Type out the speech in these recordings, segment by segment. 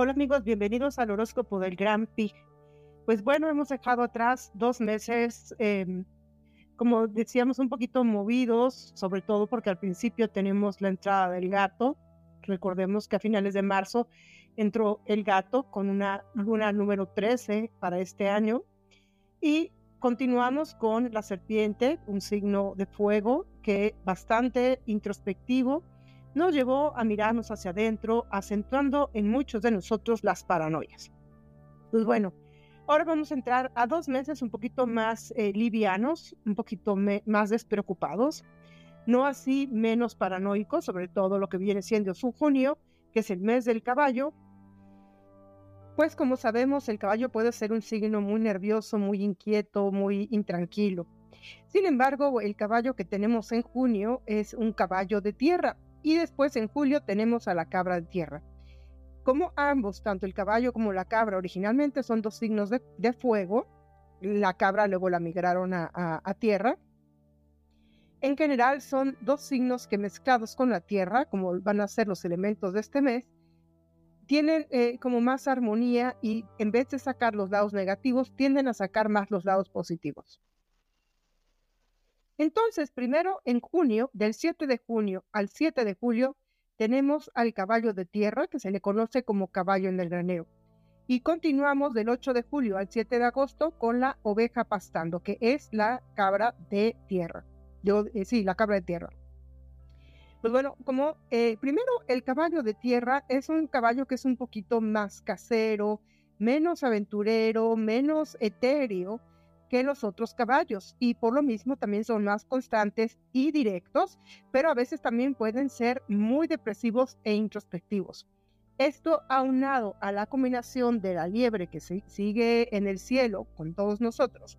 Hola amigos, bienvenidos al horóscopo del Gran Pig. Pues bueno, hemos dejado atrás dos meses, em, como decíamos, un poquito movidos, sobre todo porque al principio tenemos la entrada del gato. Recordemos que a finales de marzo entró el gato con una luna número 13 para este año. Y continuamos con la serpiente, un signo de fuego que bastante introspectivo nos llevó a mirarnos hacia adentro, acentuando en muchos de nosotros las paranoias. Pues bueno, ahora vamos a entrar a dos meses un poquito más eh, livianos, un poquito más despreocupados, no así menos paranoicos, sobre todo lo que viene siendo su junio, que es el mes del caballo. Pues como sabemos, el caballo puede ser un signo muy nervioso, muy inquieto, muy intranquilo. Sin embargo, el caballo que tenemos en junio es un caballo de tierra, y después en julio tenemos a la cabra de tierra. Como ambos, tanto el caballo como la cabra originalmente son dos signos de, fuego, la cabra luego la migraron a, tierra. En general son dos signos que mezclados con la tierra, como van a ser los elementos de este mes, tienen eh, como más armonía y en vez de sacar los lados negativos, tienden a sacar más los lados positivos. Entonces, primero en junio, del 7 de junio al 7 de julio, tenemos al caballo de tierra, que se le conoce como caballo en el granero. Y continuamos del 8 de julio al 7 de agosto con la oveja pastando, que es la cabra de tierra. Yo, eh, sí, la cabra de tierra. Pues bueno, como eh, primero el caballo de tierra es un caballo que es un poquito más casero, menos aventurero, menos etéreo, que los otros caballos y por lo mismo también son más constantes y directos, pero a veces también pueden ser muy depresivos e introspectivos. Esto aunado a la combinación de la liebre que sigue en el cielo con todos nosotros.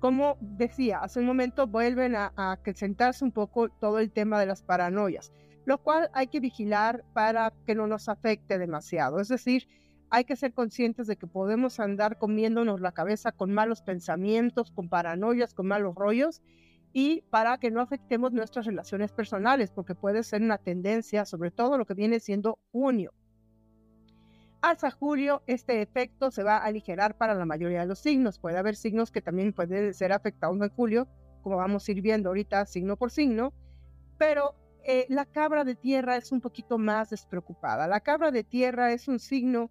Como decía hace un momento, vuelven a, a acrecentarse un poco todo el tema de las paranoias, lo cual hay que vigilar para que no nos afecte demasiado. Es decir, hay que ser conscientes de que podemos andar comiéndonos la cabeza con malos pensamientos, con paranoias, con malos rollos y para que no afectemos nuestras relaciones personales, porque puede ser una tendencia, sobre todo lo que viene siendo junio. Hasta julio, este efecto se va a aligerar para la mayoría de los signos. Puede haber signos que también pueden ser afectados en julio, como vamos a ir viendo ahorita signo por signo, pero eh, la cabra de tierra es un poquito más despreocupada. La cabra de tierra es un signo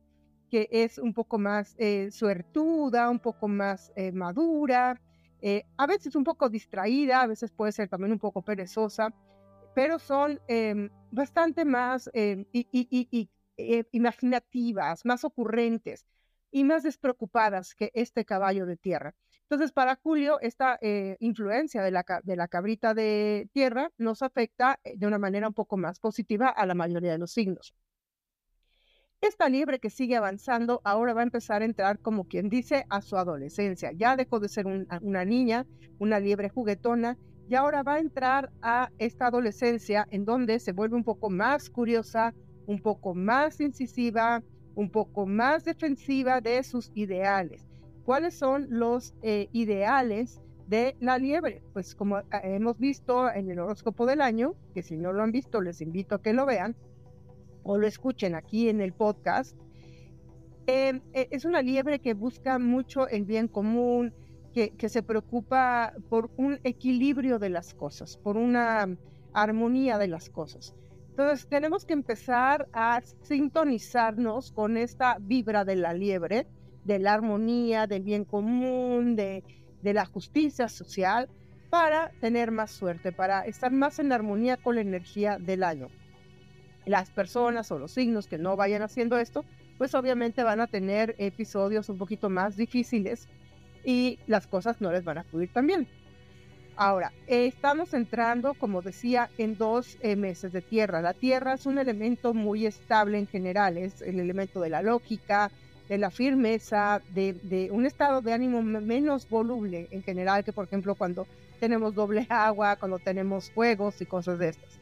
que es un poco más eh, suertuda, un poco más eh, madura, eh, a veces un poco distraída, a veces puede ser también un poco perezosa, pero son em, bastante más em, imaginativas, más ocurrentes y más despreocupadas que este caballo de tierra. Entonces, para Julio, esta influencia de la, de la cabrita de tierra nos afecta de una manera un poco más positiva a la mayoría de los signos. Esta liebre que sigue avanzando ahora va a empezar a entrar, como quien dice, a su adolescencia. Ya dejó de ser una niña, una liebre juguetona, y ahora va a entrar a esta adolescencia en donde se vuelve un poco más curiosa, un poco más incisiva, un poco más defensiva de sus ideales. ¿Cuáles son los eh, ideales de la liebre? Pues como eh, hemos visto en el horóscopo del año, que si no lo han visto les invito a que lo vean, o lo escuchen aquí en el podcast, em, e, es una liebre que busca mucho el bien común, que, que, se preocupa por un equilibrio de las cosas, por una armonía de las cosas. Entonces tenemos que empezar a sintonizarnos con esta vibra de la liebre, de la armonía, del bien común, de, de la justicia social, para tener más suerte, para estar más en armonía con la energía del año las personas o los signos que no vayan haciendo esto, pues obviamente van a tener episodios un poquito más difíciles y las cosas no les van a fluir tan bien. Ahora, estamos entrando, como decía, en dos eh, meses de tierra. La tierra es un elemento muy estable en general, es el elemento de la lógica, de la firmeza, de, de un estado de ánimo menos voluble en general que, por ejemplo, cuando tenemos doble agua, cuando tenemos fuegos y cosas de estas.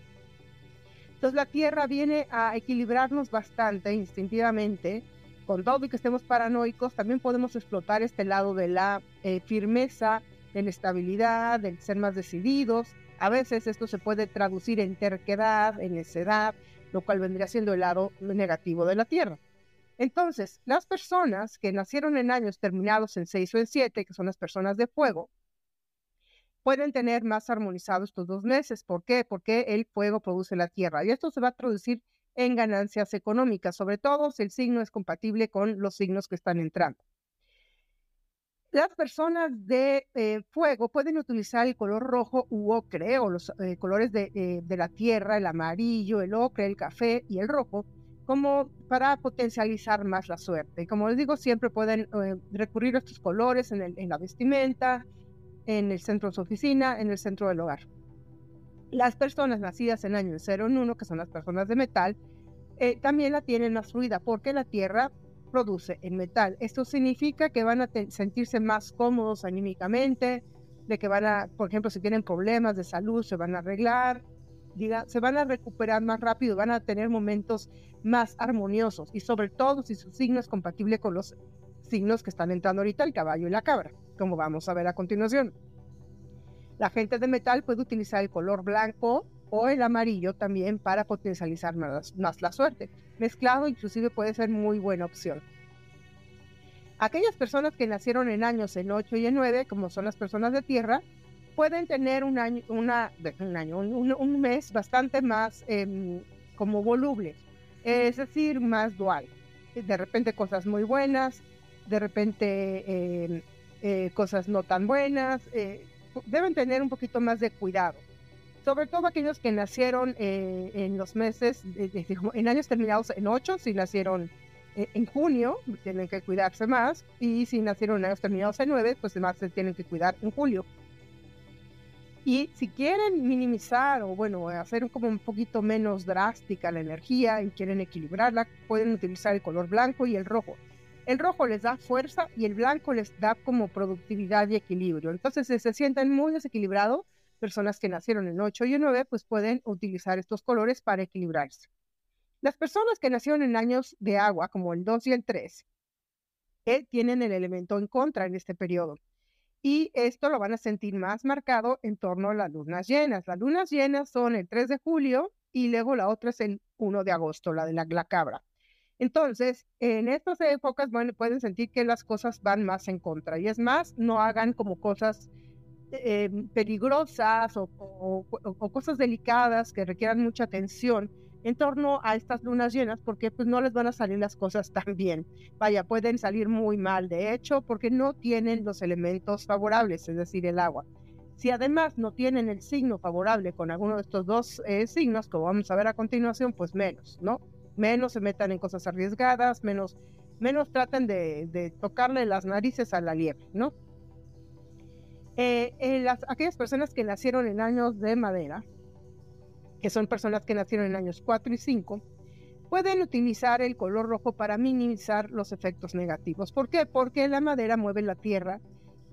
Entonces la Tierra viene a equilibrarnos bastante instintivamente. Con todo y que estemos paranoicos, también podemos explotar este lado de la eh, firmeza, de la estabilidad, de ser más decididos. A veces esto se puede traducir en terquedad, en necedad, lo cual vendría siendo el lado negativo de la Tierra. Entonces, las personas que nacieron en años terminados en 6 o en 7, que son las personas de fuego, pueden tener más armonizados estos dos meses. ¿Por qué? Porque el fuego produce la tierra y esto se va a traducir en ganancias económicas, sobre todo si el signo es compatible con los signos que están entrando. Las personas de eh, fuego pueden utilizar el color rojo u ocre o los eh, colores de, eh, de, la tierra, el amarillo, el ocre, el café y el rojo, como para potencializar más la suerte. Como les digo, siempre pueden recurrir a estos colores en la vestimenta, en el centro de su oficina, en el centro del hogar. Las personas nacidas en año 0 en 1, que son las personas de metal, eh, también la tienen más fluida porque la Tierra produce el metal. Esto significa que van a sentirse más cómodos anímicamente, de que van a, por ejemplo, si tienen problemas de salud, se van a arreglar, diga, se van a recuperar más rápido, van a tener momentos más armoniosos y sobre todo si su signo es compatible con los signos que están entrando ahorita, el caballo y la cabra como vamos a ver a continuación. La gente de metal puede utilizar el color blanco o el amarillo también para potencializar más, la suerte. Mezclado inclusive puede ser muy buena opción. Aquellas personas que nacieron en años en 8 y en 9, como son las personas de tierra, pueden tener un año, una, un, año, un, mes bastante más em, como voluble, es decir, más dual. De repente cosas muy buenas, de repente em, eh, cosas no tan buenas, eh, deben tener un poquito más de cuidado. Sobre todo aquellos que nacieron eh, en los meses, en años terminados en 8, si nacieron en junio, tienen que cuidarse más, y si nacieron en años terminados en 9, pues además se tienen que cuidar en julio. Y si quieren minimizar o bueno, hacer como un poquito menos drástica la energía y quieren equilibrarla, pueden utilizar el color blanco y el rojo. El rojo les da fuerza y el blanco les da como productividad y equilibrio. Entonces, si se sienten muy desequilibrados, personas que nacieron en 8 y en 9, pues pueden utilizar estos colores para equilibrarse. Las personas que nacieron en años de agua, como el 2 y el 3, eh, tienen el elemento en contra en este periodo. Y esto lo van a sentir más marcado en torno a las lunas llenas. Las lunas llenas son el 3 de julio y luego la otra es el 1 de agosto, la de la, la cabra. Entonces, en estas épocas pueden sentir que las cosas van más en contra. Y es más, no hagan como cosas eh, peligrosas o, cosas delicadas que requieran mucha atención en torno a estas lunas llenas, porque pues no les van a salir las cosas tan bien. Vaya, pueden salir muy mal, de hecho, porque no tienen los elementos favorables, es decir, el agua. Si además no tienen el signo favorable con alguno de estos dos eh, signos, como vamos a ver a continuación, pues menos, ¿no? Menos se metan en cosas arriesgadas, menos, menos traten de, tocarle las narices a la liebre, ¿no? Eh, las, aquellas personas que nacieron en años de madera, que son personas que nacieron en años 4 y 5, pueden utilizar el color rojo para minimizar los efectos negativos. ¿Por qué? Porque la madera mueve la tierra,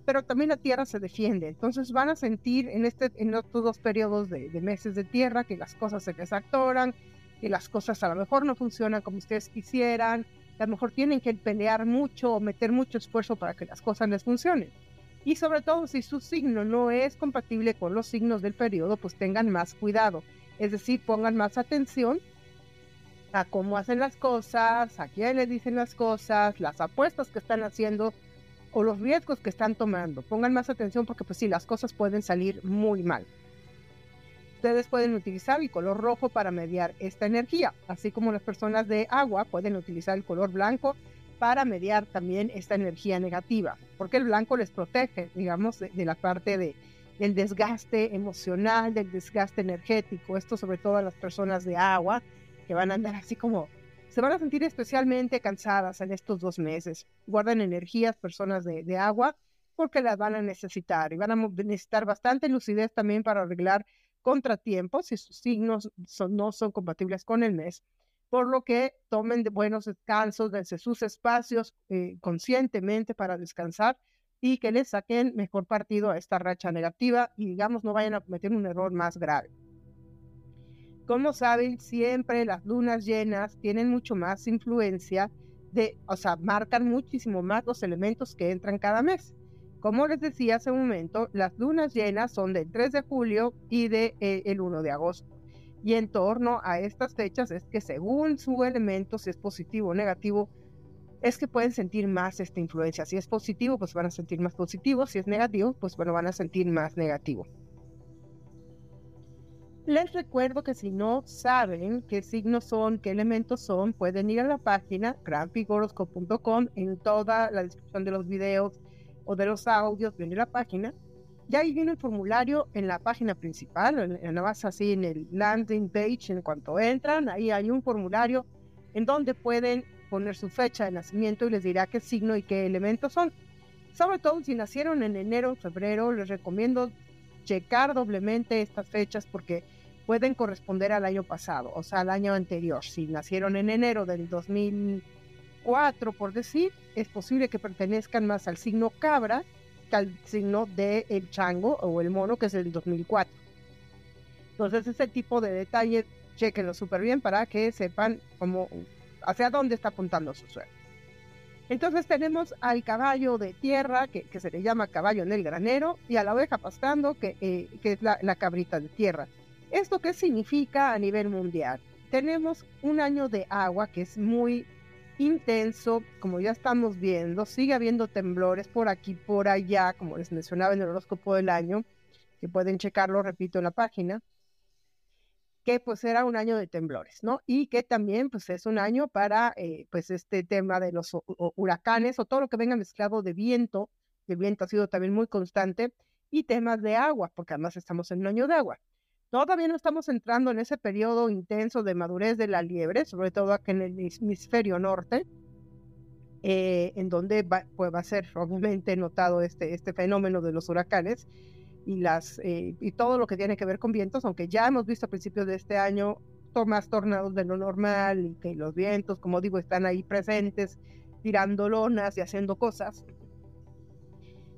pero también la tierra se defiende. Entonces van a sentir en, este, estos dos periodos de, de meses de tierra que las cosas se desactoran, y las cosas a lo mejor no funcionan como ustedes quisieran, a lo mejor tienen que pelear mucho o meter mucho esfuerzo para que las cosas les funcionen. Y sobre todo si su signo no es compatible con los signos del periodo, pues tengan más cuidado. Es decir, pongan más atención a cómo hacen las cosas, a quién les dicen las cosas, las apuestas que están haciendo o los riesgos que están tomando. Pongan más atención porque pues sí, las cosas pueden salir muy mal. Ustedes pueden utilizar el color rojo para mediar esta energía, así como las personas de agua pueden utilizar el color blanco para mediar también esta energía negativa, porque el blanco les protege, digamos, de, la parte de, del desgaste emocional, del desgaste energético. Esto sobre todo a las personas de agua, que van a andar así como, se van a sentir especialmente cansadas en estos dos meses. Guarden energías, personas de, de agua, porque las van a necesitar y van a necesitar bastante lucidez también para arreglar contratiempos si sus signos no son compatibles con el mes, por lo que tomen buenos descansos desde sus espacios eh, conscientemente para descansar y que les saquen mejor partido a esta racha negativa y digamos no vayan a cometer un error más grave. Como saben, siempre las lunas llenas tienen mucho más influencia de, o sea, marcan muchísimo más los elementos que entran cada mes. Como les decía hace un momento, las lunas llenas son del 3 de julio y del de, eh, el 1 de agosto. Y en torno a estas fechas es que según su elemento, si es positivo o negativo, es que pueden sentir más esta influencia. Si es positivo, pues van a sentir más positivo. Si es negativo, pues bueno, van a sentir más negativo. Les recuerdo que si no saben qué signos son, qué elementos son, pueden ir a la página granfigoroscope.com en toda la descripción de los videos o de los audios, viene la página. Y ahí viene el formulario en la página principal, en, más así en el landing page, en cuanto entran, ahí hay un formulario en donde pueden poner su fecha de nacimiento y les dirá qué signo y qué elementos son. Sobre todo si nacieron en enero o febrero, les recomiendo checar doblemente estas fechas porque pueden corresponder al año pasado, o sea, al año anterior. Si nacieron en enero del 2004, por decir, es posible que pertenezcan más al signo cabra que al signo del el chango o el mono, que es el 2004. Entonces, ese tipo de detalles, chequenlo súper bien para que sepan cómo, hacia dónde está apuntando su suerte. Entonces tenemos al caballo de tierra, que, se le llama caballo en el granero, y a la oveja pastando, que, eh, que es la, la, cabrita de tierra. ¿Esto qué significa a nivel mundial? Tenemos un año de agua que es muy intenso, como ya estamos viendo, sigue habiendo temblores por aquí, por allá, como les mencionaba en el horóscopo del año, que pueden checarlo, repito, en la página, que pues era un año de temblores, ¿no? Y que también pues es un año para eh, pues este tema de los huracanes o todo lo que venga mezclado de viento, el viento ha sido también muy constante, y temas de agua, porque además estamos en un año de agua. Todavía no estamos entrando en ese periodo intenso de madurez de la liebre, sobre todo aquí en el hemisferio norte, eh, en donde va, pues va a ser obviamente notado este, este fenómeno de los huracanes y, las, eh, y todo lo que tiene que ver con vientos, aunque ya hemos visto a principios de este año más tornados de lo normal y que los vientos, como digo, están ahí presentes, tirando lonas y haciendo cosas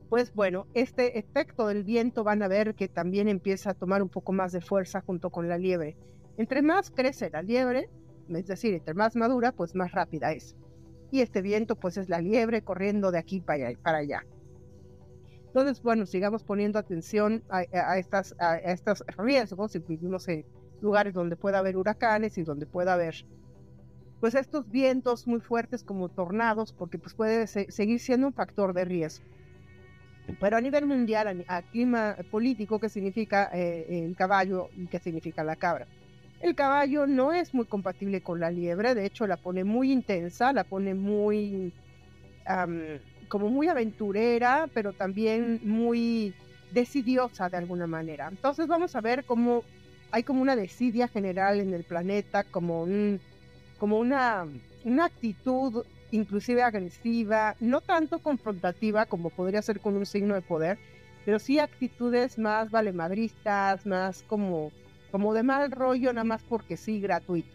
pues bueno, este efecto del viento van a ver que también empieza a tomar un poco más de fuerza junto con la liebre. Entre más crece la liebre, es decir, entre más madura, pues más rápida es. Y este viento pues es la liebre corriendo de aquí para allá. Entonces, bueno, sigamos poniendo atención a, estas, a, estos riesgos si vivimos en lugares donde pueda haber huracanes y donde pueda haber pues estos vientos muy fuertes como tornados, porque pues puede seguir siendo un factor de riesgo. Pero a nivel mundial, a, clima político, ¿qué significa eh, el caballo y qué significa la cabra? El caballo no es muy compatible con la liebre, de hecho la pone muy intensa, la pone muy, como muy aventurera, pero también muy decidiosa de alguna manera. Entonces vamos a ver cómo hay como una desidia general en el planeta, como, un, como una, una actitud inclusive agresiva, no tanto confrontativa como podría ser con un signo de poder, pero sí actitudes más valemadristas, más como, como de mal rollo, nada más porque sí, gratuito.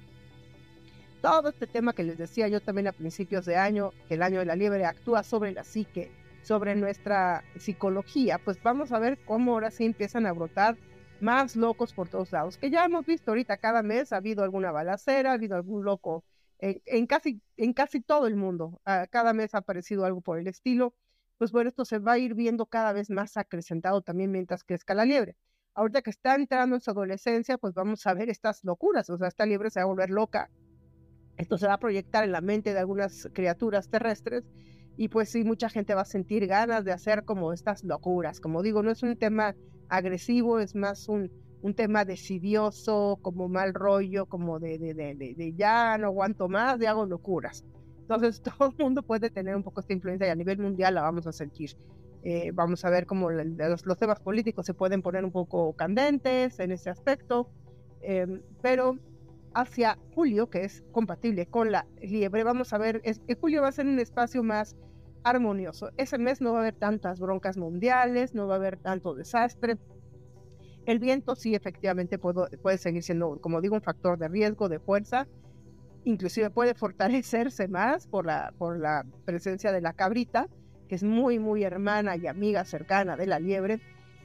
Todo este tema que les decía yo también a principios de año, que el año de la liebre actúa sobre la psique, sobre nuestra psicología, pues vamos a ver cómo ahora sí empiezan a brotar más locos por todos lados, que ya hemos visto ahorita cada mes, ha habido alguna balacera, ha habido algún loco en, casi, en casi todo el mundo. Cada mes ha aparecido algo por el estilo. Pues bueno, esto se va a ir viendo cada vez más acrecentado también mientras crezca la liebre. Ahorita que está entrando en su adolescencia, pues vamos a ver estas locuras. O sea, esta liebre se va a volver loca. Esto se va a proyectar en la mente de algunas criaturas terrestres y pues sí, mucha gente va a sentir ganas de hacer como estas locuras. Como digo, no es un tema agresivo, es más un, un tema decidioso, como mal rollo, como de, de, de, de, ya no aguanto más, de hago locuras. Entonces todo el mundo puede tener un poco esta influencia y a nivel mundial la vamos a sentir. Eh, vamos a ver cómo los, los, temas políticos se pueden poner un poco candentes en ese aspecto, em, pero hacia julio, que es compatible con la liebre, vamos a ver, es, julio va a ser un espacio más armonioso. Ese mes no va a haber tantas broncas mundiales, no va a haber tanto desastre, el viento sí efectivamente puede, puede seguir siendo, como digo, un factor de riesgo, de fuerza, inclusive puede fortalecerse más por la, por la presencia de la cabrita, que es muy, muy hermana y amiga cercana de la liebre.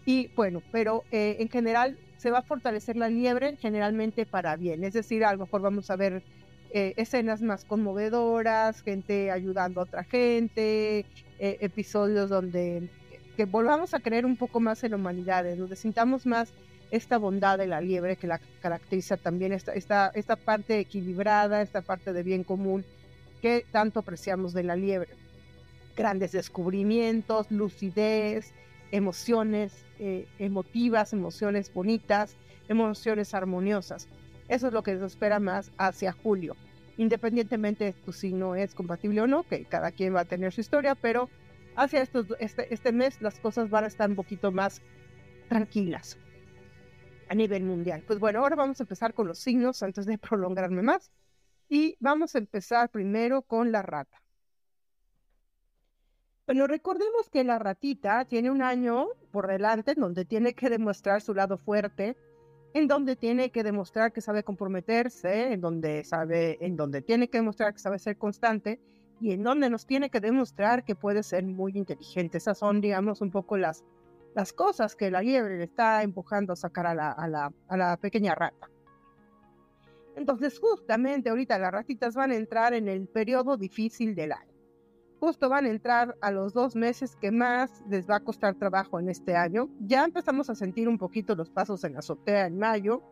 Y bueno, pero eh, en general se va a fortalecer la liebre generalmente para bien, es decir, a lo mejor vamos a ver eh, escenas más conmovedoras, gente ayudando a otra gente, eh, episodios donde que volvamos a creer un poco más en la humanidad, donde sintamos más esta bondad de la liebre que la caracteriza también, esta, esta, esta parte equilibrada, esta parte de bien común que tanto apreciamos de la liebre. Grandes descubrimientos, lucidez, emociones eh, emotivas, emociones bonitas, emociones armoniosas. Eso es lo que nos espera más hacia julio. Independientemente de tu signo es compatible o no, que cada quien va a tener su historia, pero hacia estos, este, este mes las cosas van a estar un poquito más tranquilas a nivel mundial. Pues bueno, ahora vamos a empezar con los signos antes de prolongarme más. Y vamos a empezar primero con la rata. Bueno, recordemos que la ratita tiene un año por delante en donde tiene que demostrar su lado fuerte, en donde tiene que demostrar que sabe comprometerse, en donde sabe, en donde tiene que demostrar que sabe ser constante y en donde nos tiene que demostrar que puede ser muy inteligente. Esas son, digamos, un poco las, las cosas que la liebre le está empujando a sacar a la, a la, a la pequeña rata. Entonces, justamente ahorita las ratitas van a entrar en el periodo difícil del año justo van a entrar a los dos meses que más les va a costar trabajo en este año. Ya empezamos a sentir un poquito los pasos en la azotea en mayo.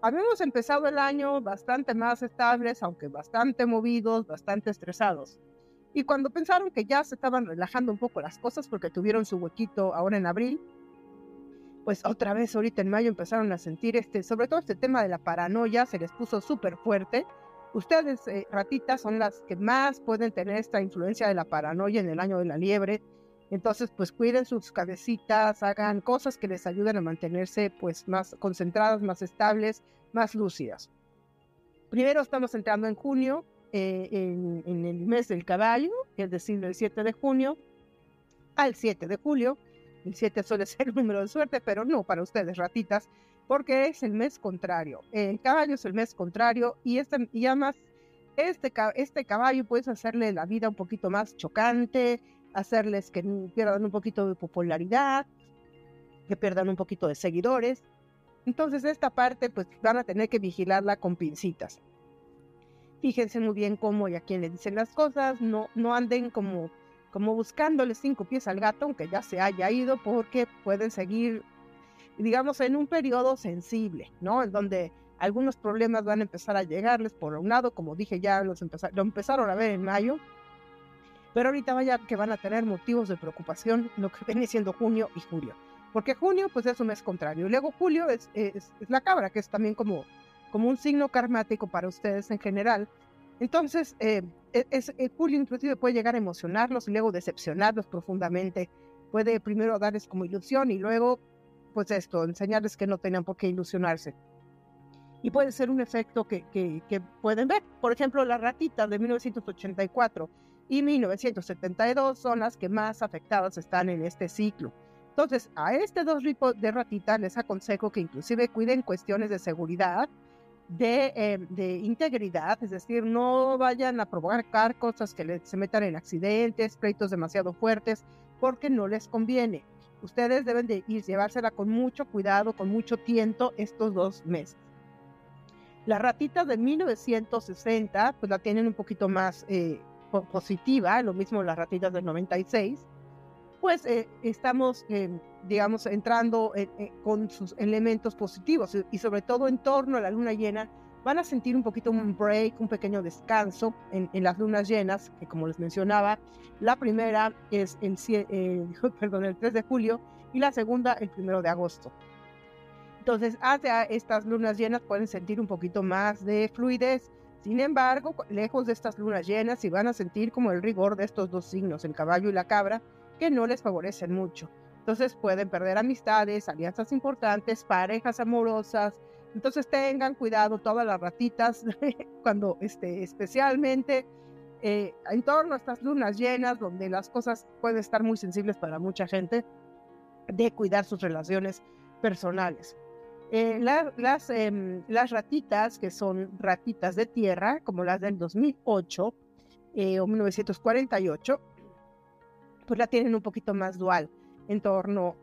Habíamos empezado el año bastante más estables, aunque bastante movidos, bastante estresados. Y cuando pensaron que ya se estaban relajando un poco las cosas porque tuvieron su huequito ahora en abril, pues otra vez ahorita en mayo empezaron a sentir este, sobre todo este tema de la paranoia, se les puso súper fuerte Ustedes, eh, ratitas, son las que más pueden tener esta influencia de la paranoia en el año de la liebre. Entonces, pues cuiden sus cabecitas, hagan cosas que les ayuden a mantenerse pues más concentradas, más estables, más lúcidas. Primero estamos entrando en junio, eh, en, en, el mes del caballo, es decir, del 7 de junio al 7 de julio. El 7 suele ser el número de suerte, pero no para ustedes, ratitas porque es el mes contrario. El caballo es el mes contrario y, este, y además este, este caballo puede hacerle la vida un poquito más chocante, hacerles que pierdan un poquito de popularidad, que pierdan un poquito de seguidores. Entonces esta parte pues van a tener que vigilarla con pincitas. Fíjense muy bien cómo y a quién le dicen las cosas, no, no anden como, como buscándole cinco pies al gato, aunque ya se haya ido, porque pueden seguir digamos, en un periodo sensible, ¿no? En donde algunos problemas van a empezar a llegarles por un lado, como dije ya, los lo empezaron a ver en mayo, pero ahorita vaya que van a tener motivos de preocupación lo que viene siendo junio y julio, porque junio pues es un mes contrario, luego julio es, es, la cabra, que es también como, como un signo karmático para ustedes en general, entonces, eh, e, es, eh, julio inclusive puede llegar a emocionarlos y luego decepcionarlos profundamente. Puede primero darles como ilusión y luego pues esto, enseñarles que no tenían por qué ilusionarse. Y puede ser un efecto que, que, pueden ver. Por ejemplo, las ratitas de 1984 y 1972 son las que más afectadas están en este ciclo. Entonces, a este dos tipos de ratitas les aconsejo que inclusive cuiden cuestiones de seguridad, de, eh, de, integridad, es decir, no vayan a provocar cosas que les, se metan en accidentes, pleitos demasiado fuertes, porque no les conviene ustedes deben de ir, llevársela con mucho cuidado, con mucho tiento estos dos meses. La ratita de 1960, pues la tienen un poquito más eh, positiva, lo mismo las ratitas del 96, pues eh, estamos, eh, digamos, entrando con sus elementos positivos y sobre todo en torno a la luna llena, van a sentir un poquito un break, un pequeño descanso en, las lunas llenas, que como les mencionaba, la primera es el, perdón, el 3 de julio y la segunda el 1 de agosto. Entonces, hacia estas lunas llenas pueden sentir un poquito más de fluidez. Sin embargo, lejos de estas lunas llenas, si van a sentir como el rigor de estos dos signos, el caballo y la cabra, que no les favorecen mucho. Entonces pueden perder amistades, alianzas importantes, parejas amorosas, entonces tengan cuidado todas las ratitas cuando este, especialmente eh, en torno a estas lunas llenas donde las cosas pueden estar muy sensibles para mucha gente, de cuidar sus relaciones personales. Eh, las, em, las ratitas, que son ratitas de tierra, como las del 2008 eh, o 1948, pues la tienen un poquito más dual en torno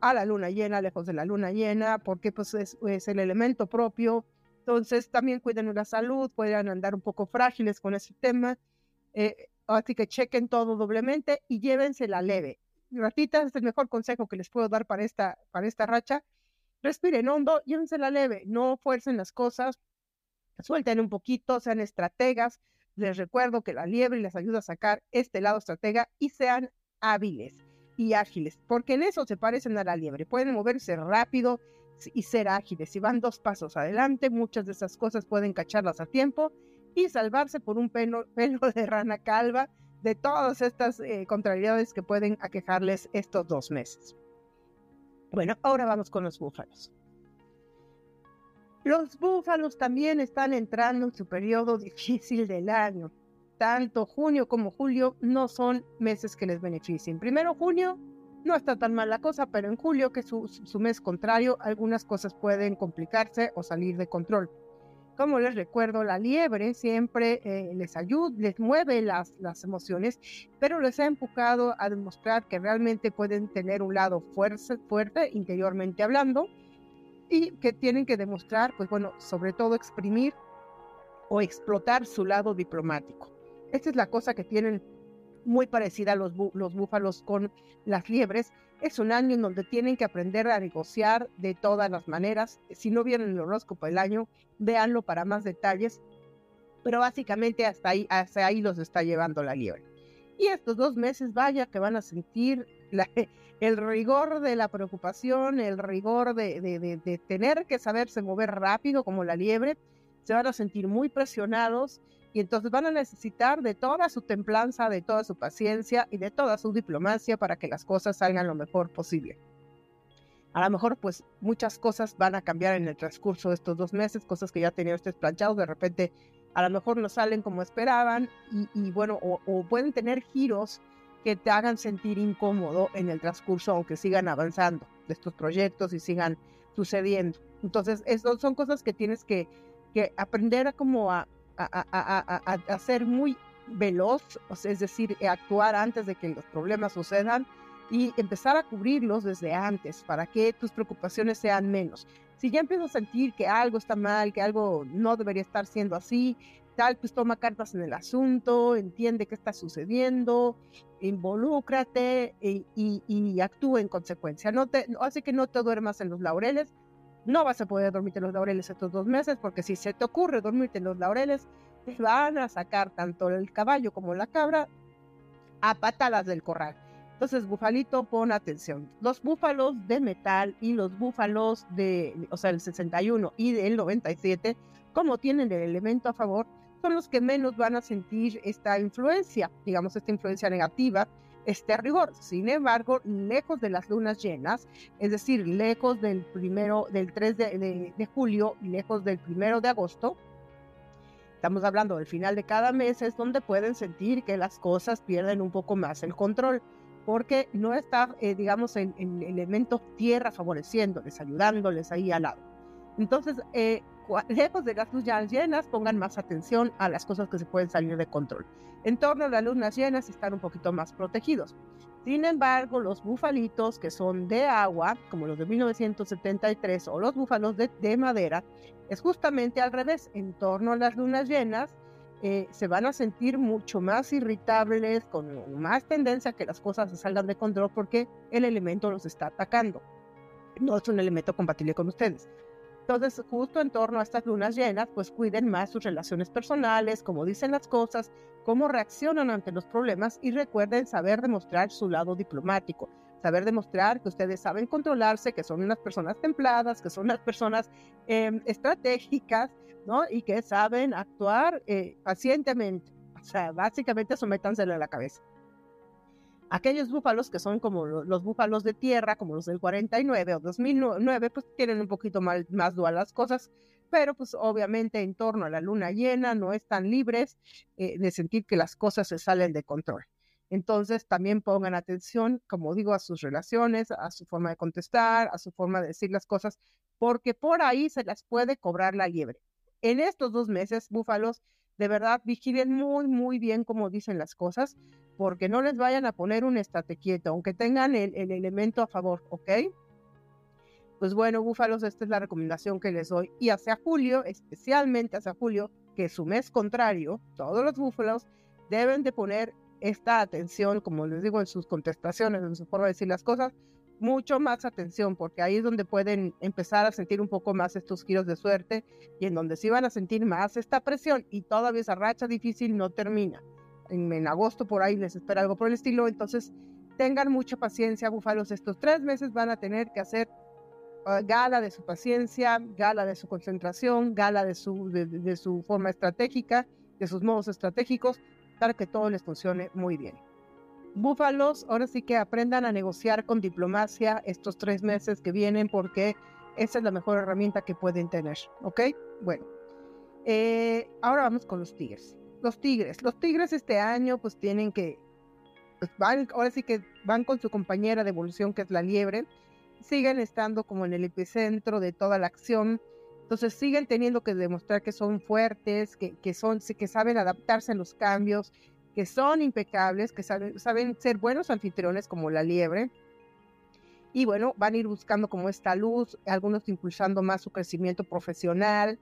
a la luna llena, lejos de la luna llena, porque pues es, el elemento propio. Entonces también cuiden la salud, pueden andar un poco frágiles con ese tema. Eh, así que chequen todo doblemente y llévensela leve. Ratitas, es el mejor consejo que les puedo dar para esta, para esta racha. respiren hondo, la leve, no fuercen las cosas, suelten un poquito, sean estrategas. Les recuerdo que la liebre les ayuda a sacar este lado estratega y sean hábiles y ágiles, porque en eso se parecen a la liebre. Pueden moverse rápido y ser ágiles. Si van dos pasos adelante, muchas de esas cosas pueden cacharlas a tiempo y salvarse por un pelo, de rana calva de todas estas eh, contrariedades que pueden aquejarles estos dos meses. Bueno, ahora vamos con los búfalos. Los búfalos también están entrando en su periodo difícil del año. Tanto junio como julio no son meses que les beneficien. Primero junio no está tan mal la cosa, pero en julio, que es su mes contrario, algunas cosas pueden complicarse o salir de control. Como les recuerdo, la liebre siempre eh, les ayuda, les mueve las, las emociones, pero les ha empujado a demostrar que realmente pueden tener un lado fuerte, fuerte interiormente hablando y que tienen que demostrar, pues bueno, sobre todo exprimir o explotar su lado diplomático. Esta es la cosa que tienen muy parecida a los, los búfalos con las liebres, es un año en donde tienen que aprender a negociar de todas las maneras. Si no vieron el horóscopo del año, véanlo para más detalles. Pero básicamente hasta ahí, hasta ahí los está llevando la liebre. Y estos dos meses, vaya que van a sentir el rigor de la preocupación, el rigor de, de tener que saberse mover rápido como la liebre. Se van a sentir muy presionados y entonces van a necesitar de toda su templanza, de toda su paciencia y de toda su diplomacia para que las cosas salgan lo mejor posible. A lo mejor pues muchas cosas van a cambiar en el transcurso de estos dos meses, cosas que ya tenían ustedes planchados, de repente a lo mejor no salen como esperaban y, bueno, o, pueden tener giros que te hagan sentir incómodo en el transcurso, aunque sigan avanzando estos proyectos y sigan sucediendo. Entonces, eso son cosas que tienes que, que aprender a como a, a, ser muy veloz, es decir, eh, actuar antes de que los problemas sucedan y empezar a cubrirlos desde antes para que tus preocupaciones sean menos. Si ya empiezas a sentir que algo está mal, que algo no debería estar siendo así, tal, pues toma cartas en el asunto, entiende qué está sucediendo, involúcrate y, y, y actúa en consecuencia. No te, así que no te duermas en los laureles, no vas a poder dormirte los laureles estos dos meses porque si se te ocurre dormirte los laureles, te van a sacar tanto el caballo como la cabra a patadas del corral. Entonces, bufalito, pon atención. Los búfalos de metal y los búfalos de, o sea, el 61 y del 97, como tienen el elemento a favor, son los que menos van a sentir esta influencia, digamos, esta influencia negativa este rigor. Sin embargo, lejos de las lunas llenas, es decir, lejos del primero, del 3 de, de, julio, lejos del primero de agosto, estamos hablando del final de cada mes, es donde pueden sentir que las cosas pierden un poco más el control, porque no está, eh, digamos, en, en elemento tierra favoreciéndoles, ayudándoles ahí al lado. Entonces, eh, lejos de las lunas llenas, pongan más atención a las cosas que se pueden salir de control. En torno a las lunas llenas están un poquito más protegidos. Sin embargo, los bufalitos que son de agua, como los de 1973 o los búfalos de, madera, es justamente al revés. En torno a las lunas llenas, eh, se van a sentir mucho más irritables, con más tendencia a que las cosas se salgan de control porque el elemento los está atacando. No es un elemento compatible con ustedes. Entonces, justo en torno a estas lunas llenas, pues cuiden más sus relaciones personales, cómo dicen las cosas, cómo reaccionan ante los problemas y recuerden saber demostrar su lado diplomático, saber demostrar que ustedes saben controlarse, que son unas personas templadas, que son unas personas em, estratégicas, ¿no? Y que saben actuar eh, pacientemente. O sea, básicamente sométanselo a la cabeza. Aquellos búfalos que son como los búfalos de tierra, como los del 49 o 2009, pues tienen un poquito más, más dual las cosas, pero pues obviamente en torno a la luna llena no están libres eh, de sentir que las cosas se salen de control. Entonces también pongan atención, como digo, a sus relaciones, a su forma de contestar, a su forma de decir las cosas, porque por ahí se las puede cobrar la liebre. En estos dos meses, búfalos, de verdad, vigilen muy, muy bien cómo dicen las cosas, porque no les vayan a poner un estate quieto, aunque tengan el, elemento a favor, ¿ok? Pues bueno, búfalos, esta es la recomendación que les doy. Y hacia julio, especialmente hacia julio, que es su mes contrario, todos los búfalos deben de poner esta atención, como les digo, en sus contestaciones, en su forma de decir las cosas, mucho más atención, porque ahí es donde pueden empezar a sentir un poco más estos giros de suerte y en donde sí van a sentir más esta presión y todavía esa racha difícil no termina. En, agosto por ahí les espera algo por el estilo, entonces tengan mucha paciencia, búfalos. Estos tres meses van a tener que hacer ah, gala de su paciencia, gala de su concentración, gala de su, de su forma estratégica, de sus modos estratégicos, para que todo les funcione muy bien. Búfalos, ahora sí que aprendan a negociar con diplomacia estos tres meses que vienen porque esa es la mejor herramienta que pueden tener, ¿ok? Bueno, eh, ahora vamos con los tigres. Los tigres, los tigres este año pues tienen que, pues van, ahora sí que van con su compañera de evolución que es la liebre, siguen estando como en el epicentro de toda la acción, entonces siguen teniendo que demostrar que son fuertes, que, que, son, que saben adaptarse a los cambios, que son impecables, que saben, ser buenos anfitriones como la liebre. Y bueno, van a ir buscando como esta luz, algunos impulsando más su crecimiento profesional,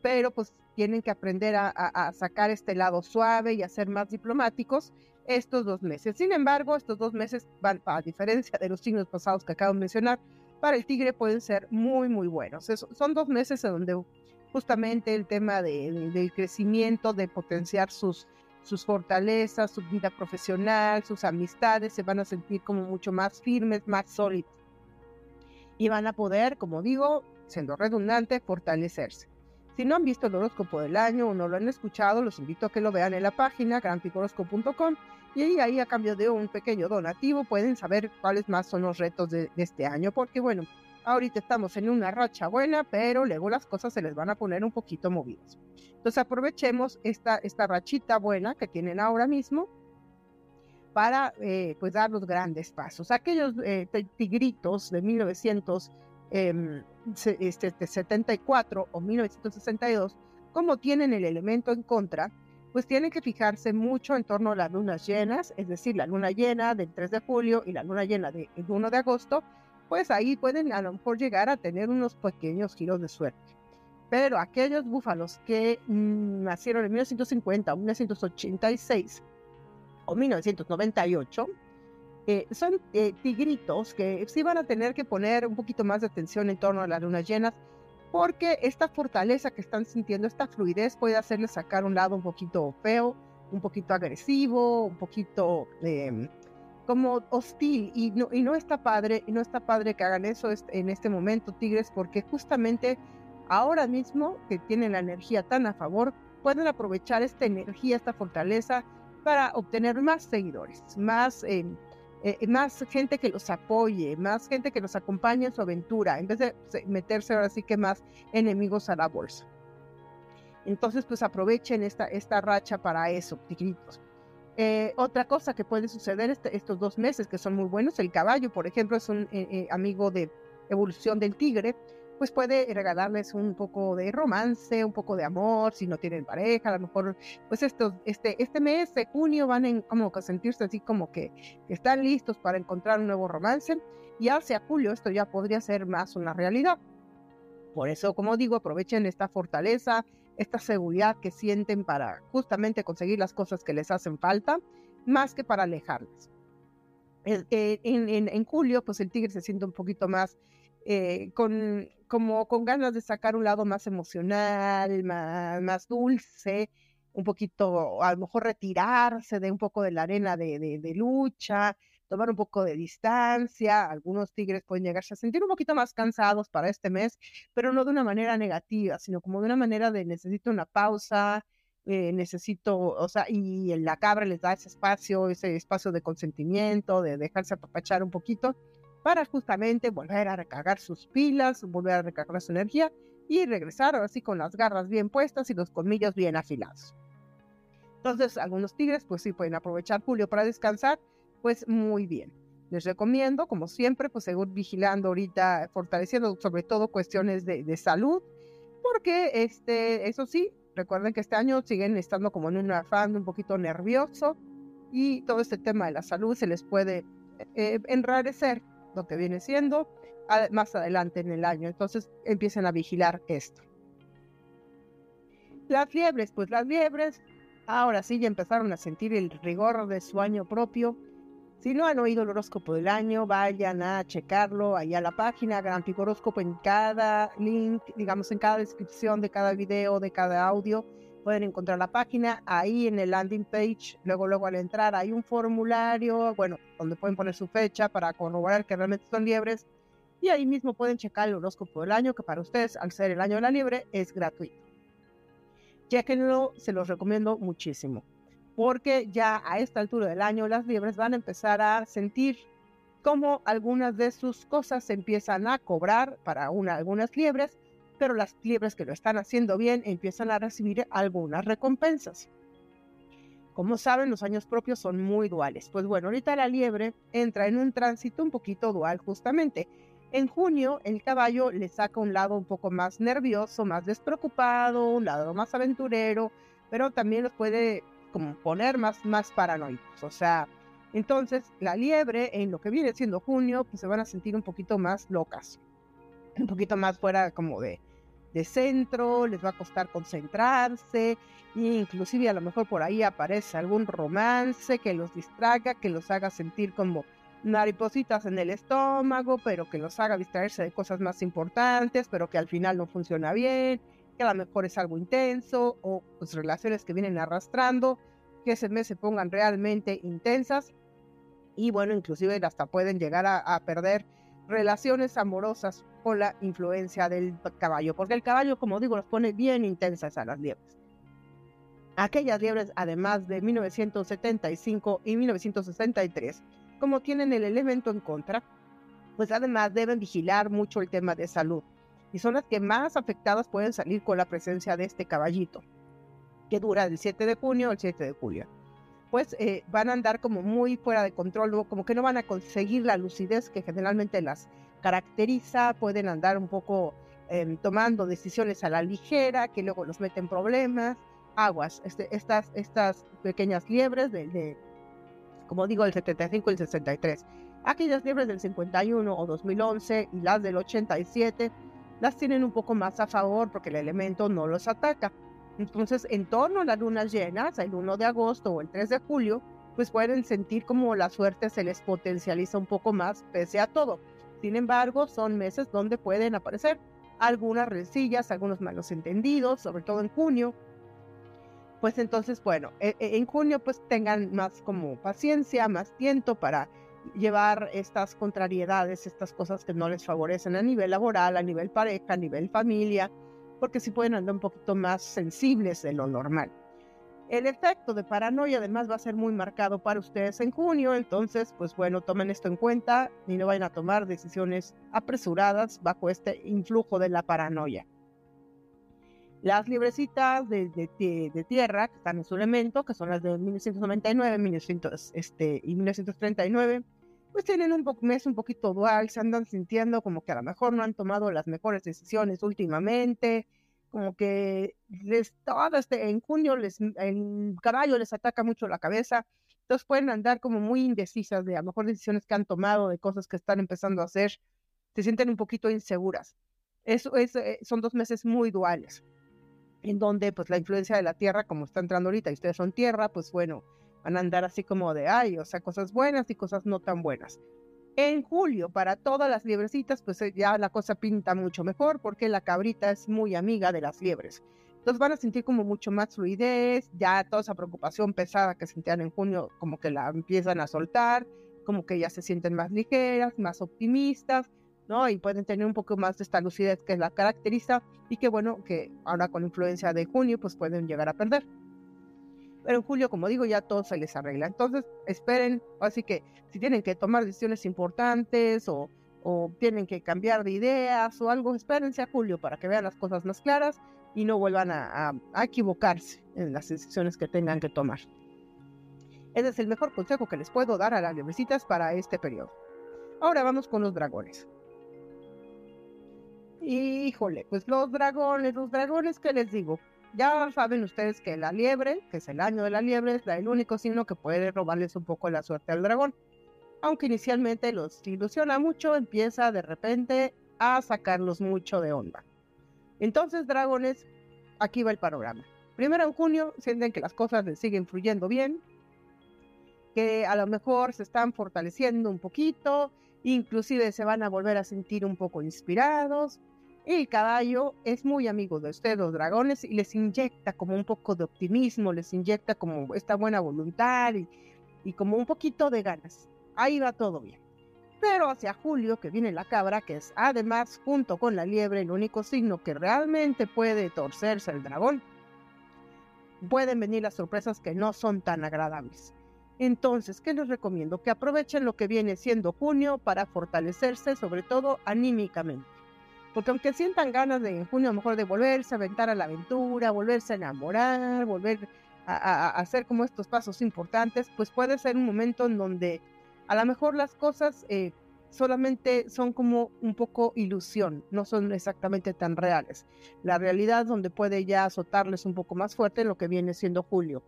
pero pues tienen que aprender a, sacar este lado suave y a ser más diplomáticos estos dos meses. Sin embargo, estos dos meses van, a diferencia de los signos pasados que acabo de mencionar, para el tigre pueden ser muy, muy buenos. son dos meses en donde justamente el tema del crecimiento, de potenciar sus sus fortalezas, su vida profesional, sus amistades se van a sentir como mucho más firmes, más sólidos. Y van a poder, como digo, siendo redundante, fortalecerse. Si no han visto el horóscopo del año o no lo han escuchado, los invito a que lo vean en la página granpicorosco.com y ahí, ahí a cambio de un pequeño donativo pueden saber cuáles más son los retos de, de este año, porque bueno, ahorita estamos en una racha buena, pero luego las cosas se les van a poner un poquito movidas. Entonces aprovechemos esta, esta rachita buena que tienen ahora mismo para eh, pues dar los grandes pasos. Aquellos eh, tigritos de 1974 em, o 1962, como tienen el elemento en contra, pues tienen que fijarse mucho en torno a las lunas llenas, es decir, la luna llena del 3 de julio y la luna llena del 1 de agosto, pues ahí pueden a lo mejor llegar a tener unos pequeños giros de suerte. Pero aquellos búfalos que mm, nacieron en 1950 1986 o 1998 eh, son eh, tigritos que sí van a tener que poner un poquito más de atención en torno a las lunas llenas porque esta fortaleza que están sintiendo, esta fluidez puede hacerles sacar un lado un poquito feo, un poquito agresivo, un poquito em, como hostil y no, y no está padre, y no está padre que hagan eso en este momento, tigres, porque justamente ahora mismo que tienen la energía tan a favor, pueden aprovechar esta energía, esta fortaleza para obtener más seguidores, más, eh, eh, más gente que los apoye, más gente que los acompañe en su aventura, en vez de meterse ahora sí que más enemigos a la bolsa. Entonces, pues aprovechen esta, esta racha para eso, tigritos. Eh, otra cosa que puede suceder este, estos dos meses que son muy buenos, el caballo, por ejemplo, es un amigo de evolución del tigre, pues puede regalarles un poco de romance, un poco de amor, si no tienen pareja, a lo mejor, pues esto, este, este mes de junio van en como que sentirse así como que, están listos para encontrar un nuevo romance, y hacia julio esto ya podría ser más una realidad. Por eso, como digo, aprovechen esta fortaleza, esta seguridad que sienten para justamente conseguir las cosas que les hacen falta, más que para alejarles. Eh, en, en, en julio, pues el tigre se siente un poquito más eh, con, como con ganas de sacar un lado más emocional, más, más, dulce, un poquito, a lo mejor retirarse de un poco de la arena de, de, lucha, tomar un poco de distancia. Algunos tigres pueden llegarse a sentir un poquito más cansados para este mes, pero no de una manera negativa, sino como de una manera de necesito una pausa, eh, necesito, o sea, y la cabra les da ese espacio, ese espacio de consentimiento, de dejarse apapachar un poquito para justamente volver a recargar sus pilas, volver a recargar su energía y regresar así con las garras bien puestas y los colmillos bien afilados. Entonces, algunos tigres pues sí pueden aprovechar julio para descansar, pues muy bien. Les recomiendo, como siempre, pues seguir vigilando ahorita, fortaleciendo sobre todo cuestiones de, salud, porque este, eso sí, recuerden que este año siguen estando como en un afán un poquito nervioso y todo este tema de la salud se les puede eh, enrarecer lo que viene siendo más adelante en el año. Entonces empiecen a vigilar esto. Las liebres, pues las liebres ahora sí ya empezaron a sentir el rigor de su año propio. Si no han oído el horóscopo del año, vayan a checarlo ahí a la página Gran Horóscopo en cada link, digamos en cada descripción de cada video, de cada audio. Pueden encontrar la página ahí en el landing page. Luego, luego al entrar hay un formulario, bueno, donde pueden poner su fecha para corroborar que realmente son liebres. Y ahí mismo pueden checar el horóscopo del año, que para ustedes, al ser el año de la liebre, es gratuito. Chequenlo, se los recomiendo muchísimo porque ya a esta altura del año las liebres van a empezar a sentir como algunas de sus cosas se empiezan a cobrar para una, algunas liebres, pero las liebres que lo están haciendo bien empiezan a recibir algunas recompensas. Como saben, los años propios son muy duales. Pues bueno, ahorita la liebre entra en un tránsito un poquito dual justamente. En junio el caballo le saca un lado un poco más nervioso, más despreocupado, un lado más aventurero, pero también los puede como poner más, más paranoicos. O sea, entonces la liebre en lo que viene siendo junio, pues se van a sentir un poquito más locas, un poquito más fuera como de, de centro, les va a costar concentrarse, e inclusive a lo mejor por ahí aparece algún romance que los distraiga, que los haga sentir como maripositas en el estómago, pero que los haga distraerse de cosas más importantes, pero que al final no funciona bien que a lo mejor es algo intenso o pues, relaciones que vienen arrastrando, que ese mes se pongan realmente intensas y bueno, inclusive hasta pueden llegar a, perder relaciones amorosas con la influencia del caballo, porque el caballo, como digo, los pone bien intensas a las liebres. Aquellas liebres, además de 1975 y 1963, como tienen el elemento en contra, pues además deben vigilar mucho el tema de salud y son las que más afectadas pueden salir con la presencia de este caballito, que dura del 7 de junio al 7 de julio. Pues eh, van a andar como muy fuera de control, como que no van a conseguir la lucidez que generalmente las caracteriza, pueden andar un poco em, tomando decisiones a la ligera, que luego los meten problemas, aguas, este, estas, estas pequeñas liebres de, de, como digo, el 75 y el 63. Aquellas liebres del 51 o 2011 y las del 87 las tienen un poco más a favor porque el elemento no los ataca. Entonces, en torno a las lunas llenas, el 1 de agosto o el 3 de julio, pues pueden sentir como la suerte se les potencializa un poco más pese a todo. Sin embargo, son meses donde pueden aparecer algunas rencillas, algunos malos entendidos, sobre todo en junio. Pues entonces, bueno, e, e, en junio pues tengan más como paciencia, más tiempo para llevar estas contrariedades, estas cosas que no les favorecen a nivel laboral, a nivel pareja, a nivel familia, porque sí pueden andar un poquito más sensibles de lo normal. El efecto de paranoia además va a ser muy marcado para ustedes en junio, entonces pues bueno, tomen esto en cuenta y no vayan a tomar decisiones apresuradas bajo este influjo de la paranoia. Las librecitas de, tierra que están en su elemento, que son las de 1999 1900, este, y 1939, pues tienen un mes un poquito dual, se andan sintiendo como que a lo mejor no han tomado las mejores decisiones últimamente, como que les, todo este, en junio les, el caballo les ataca mucho la cabeza, entonces pueden andar como muy indecisas de a lo mejor decisiones que han tomado, de cosas que están empezando a hacer, se sienten un poquito inseguras. Eso es, eh, son dos meses muy duales en donde pues la influencia de la tierra, como está entrando ahorita y ustedes son tierra, pues bueno, van a andar así como de, ay, o sea, cosas buenas y cosas no tan buenas. En julio, para todas las liebrecitas, pues eh, ya la cosa pinta mucho mejor porque la cabrita es muy amiga de las liebres. Entonces van a sentir como mucho más fluidez, ya toda esa preocupación pesada que sentían en junio, como que la empiezan a soltar, como que ya se sienten más ligeras, más optimistas, ¿no? Y pueden tener un poco más de esta lucidez que la caracteriza y que bueno, que ahora con influencia de junio pues pueden llegar a perder. Pero en julio, como digo, ya todo se les arregla. Entonces, esperen, así que si tienen que tomar decisiones importantes o, o tienen que cambiar de ideas o algo, espérense a julio para que vean las cosas más claras y no vuelvan a, a equivocarse en las decisiones que tengan que tomar. Ese es el mejor consejo que les puedo dar a las librecitas para este periodo. Ahora vamos con los dragones. Híjole, pues los dragones, los dragones, ¿qué les digo? Ya saben ustedes que la liebre, que es el año de la liebre, es el único signo que puede robarles un poco la suerte al dragón. Aunque inicialmente los ilusiona mucho, empieza de repente a sacarlos mucho de onda. Entonces, dragones, aquí va el panorama. Primero en junio sienten que las cosas les siguen fluyendo bien. que a lo mejor se están fortaleciendo un poquito, inclusive se van a volver a sentir un poco inspirados. El caballo es muy amigo de ustedes, los dragones, y les inyecta como un poco de optimismo, les inyecta como esta buena voluntad y, y como un poquito de ganas. Ahí va todo bien. Pero hacia julio, que viene la cabra, que es además junto con la liebre el único signo que realmente puede torcerse el dragón, pueden venir las sorpresas que no son tan agradables. Entonces, ¿qué les recomiendo? Que aprovechen lo que viene siendo junio para fortalecerse, sobre todo anímicamente. Porque aunque sientan ganas de en junio a lo mejor de volverse a aventar a la aventura, volverse a enamorar, volver a, hacer como estos pasos importantes, pues puede ser un momento en donde a lo mejor las cosas eh, solamente son como un poco ilusión, no son exactamente tan reales. La realidad donde puede ya azotarles un poco más fuerte lo que viene siendo julio.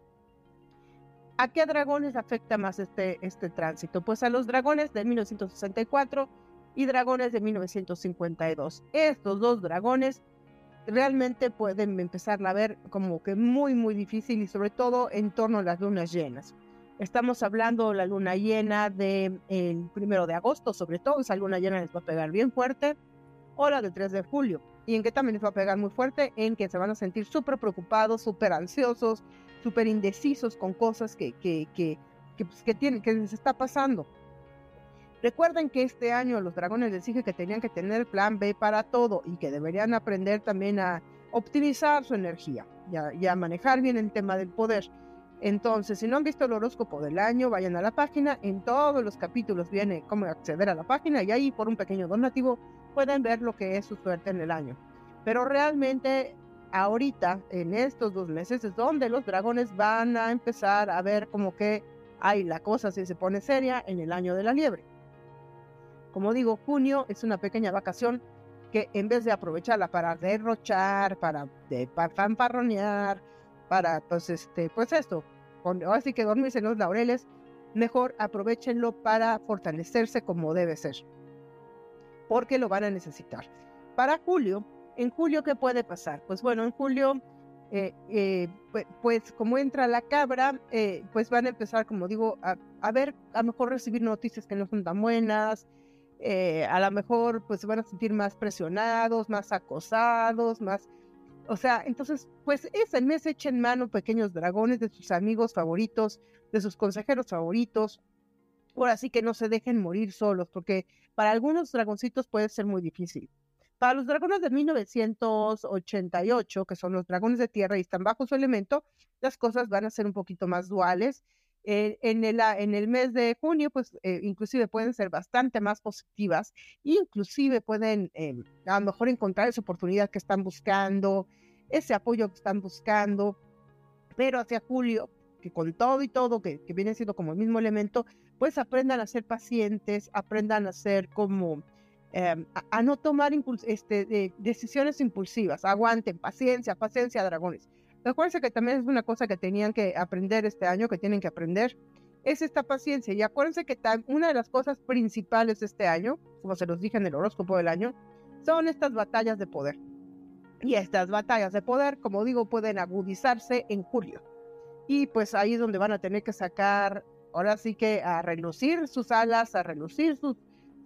¿A qué dragones afecta más este, este tránsito? Pues a los dragones de 1964 y dragones de 1952. Estos dos dragones realmente pueden empezar a ver como que muy, muy difícil y sobre todo en torno a las lunas llenas. Estamos hablando de la luna llena del el primero de agosto, sobre todo, esa luna llena les va a pegar bien fuerte, o la del 3 de julio. ¿Y en qué también les va a pegar muy fuerte? En que se van a sentir súper preocupados, súper ansiosos, súper indecisos con cosas que, que, que, que, pues, que, tienen, que les está pasando. Recuerden que este año los dragones les dije que tenían que tener plan B para todo y que deberían aprender también a optimizar su energía y a, manejar bien el tema del poder. Entonces, si no han visto el horóscopo del año, vayan a la página. En todos los capítulos viene cómo acceder a la página y ahí por un pequeño donativo pueden ver lo que es su suerte en el año. Pero realmente ahorita, en estos dos meses, es donde los dragones van a empezar a ver como que hay la cosa si se pone seria en el año de la liebre. Como digo, junio es una pequeña vacación que en vez de aprovecharla para derrochar, para, de, para fanfarronear, para pues este, pues esto, así que dormirse en los laureles, mejor aprovechenlo para fortalecerse como debe ser, porque lo van a necesitar. Para julio, en julio, ¿qué puede pasar? Pues bueno, en julio, eh, eh, pues, como entra la cabra, eh, pues van a empezar, como digo, a, ver, a lo mejor recibir noticias que no son tan buenas, a lo mejor pues se van a sentir más presionados, más acosados, más... O sea, entonces, pues es el mes echen mano pequeños dragones de sus amigos favoritos, de sus consejeros favoritos. Ahora sí que no se dejen morir solos, porque para algunos dragoncitos puede ser muy difícil. Para los dragones de 1988, que son los dragones de tierra y están bajo su elemento, las cosas van a ser un poquito más duales. Eh, en, el, en el mes de junio, pues eh, inclusive pueden ser bastante más positivas, inclusive pueden eh, a lo mejor encontrar esa oportunidad que están buscando, ese apoyo que están buscando, pero hacia julio, que con todo y todo, que, que viene siendo como el mismo elemento, pues aprendan a ser pacientes, aprendan a ser como Em, a, no tomar este, decisiones impulsivas. Aguanten, paciencia, paciencia, dragones. Acuérdense que también es una cosa que tenían que aprender este año, que tienen que aprender, es esta paciencia. Y acuérdense que una de las cosas principales de este año, como se los dije en el horóscopo del año, son estas batallas de poder. Y estas batallas de poder, como digo, pueden agudizarse en julio. Y pues ahí es donde van a tener que sacar, ahora sí que a relucir sus alas, a relucir sus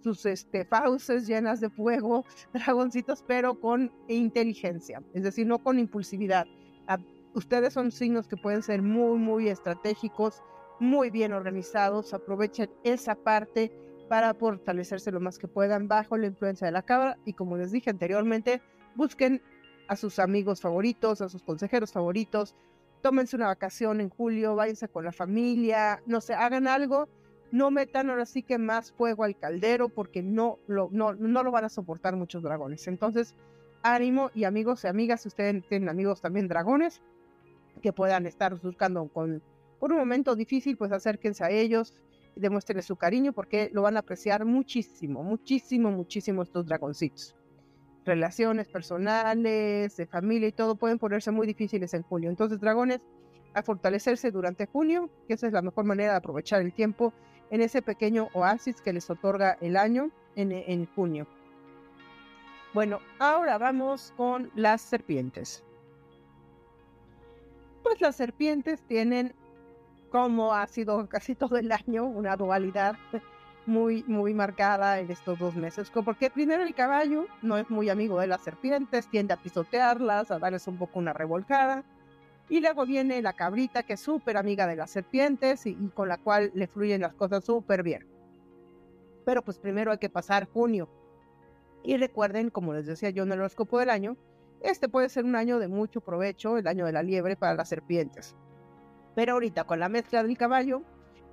sus este, fauces llenas de fuego, dragoncitos, pero con inteligencia, es decir, no con impulsividad. Ustedes son signos que pueden ser muy, muy estratégicos, muy bien organizados, aprovechen esa parte para fortalecerse lo más que puedan bajo la influencia de la cabra y como les dije anteriormente, busquen a sus amigos favoritos, a sus consejeros favoritos, tómense una vacación en julio, váyanse con la familia, no sé, hagan algo no metan ahora sí que más fuego al caldero porque no lo, no, no lo van a soportar muchos dragones. Entonces, ánimo y amigos y amigas, si ustedes tienen amigos también dragones que puedan estar buscando con, por un momento difícil, pues acérquense a ellos, demuéstrenles su cariño porque lo van a apreciar muchísimo, muchísimo, muchísimo estos dragoncitos. Relaciones personales, de familia y todo pueden ponerse muy difíciles en julio. Entonces, dragones, a fortalecerse durante junio, que esa es la mejor manera de aprovechar el tiempo en ese pequeño oasis que les otorga el año en, junio. Bueno, ahora vamos con las serpientes. Pues las serpientes tienen como ha sido casi todo el año, una dualidad muy, muy marcada en estos dos meses. Porque primero el caballo no es muy amigo de las serpientes, tiende a pisotearlas, a darles un poco una revolcada. Y luego viene la cabrita, que es súper amiga de las serpientes y, con la cual le fluyen las cosas súper bien. Pero pues primero hay que pasar junio. Y recuerden, como les decía yo en el horóscopo del año, este puede ser un año de mucho provecho, el año de la liebre para las serpientes. Pero ahorita con la mezcla del caballo,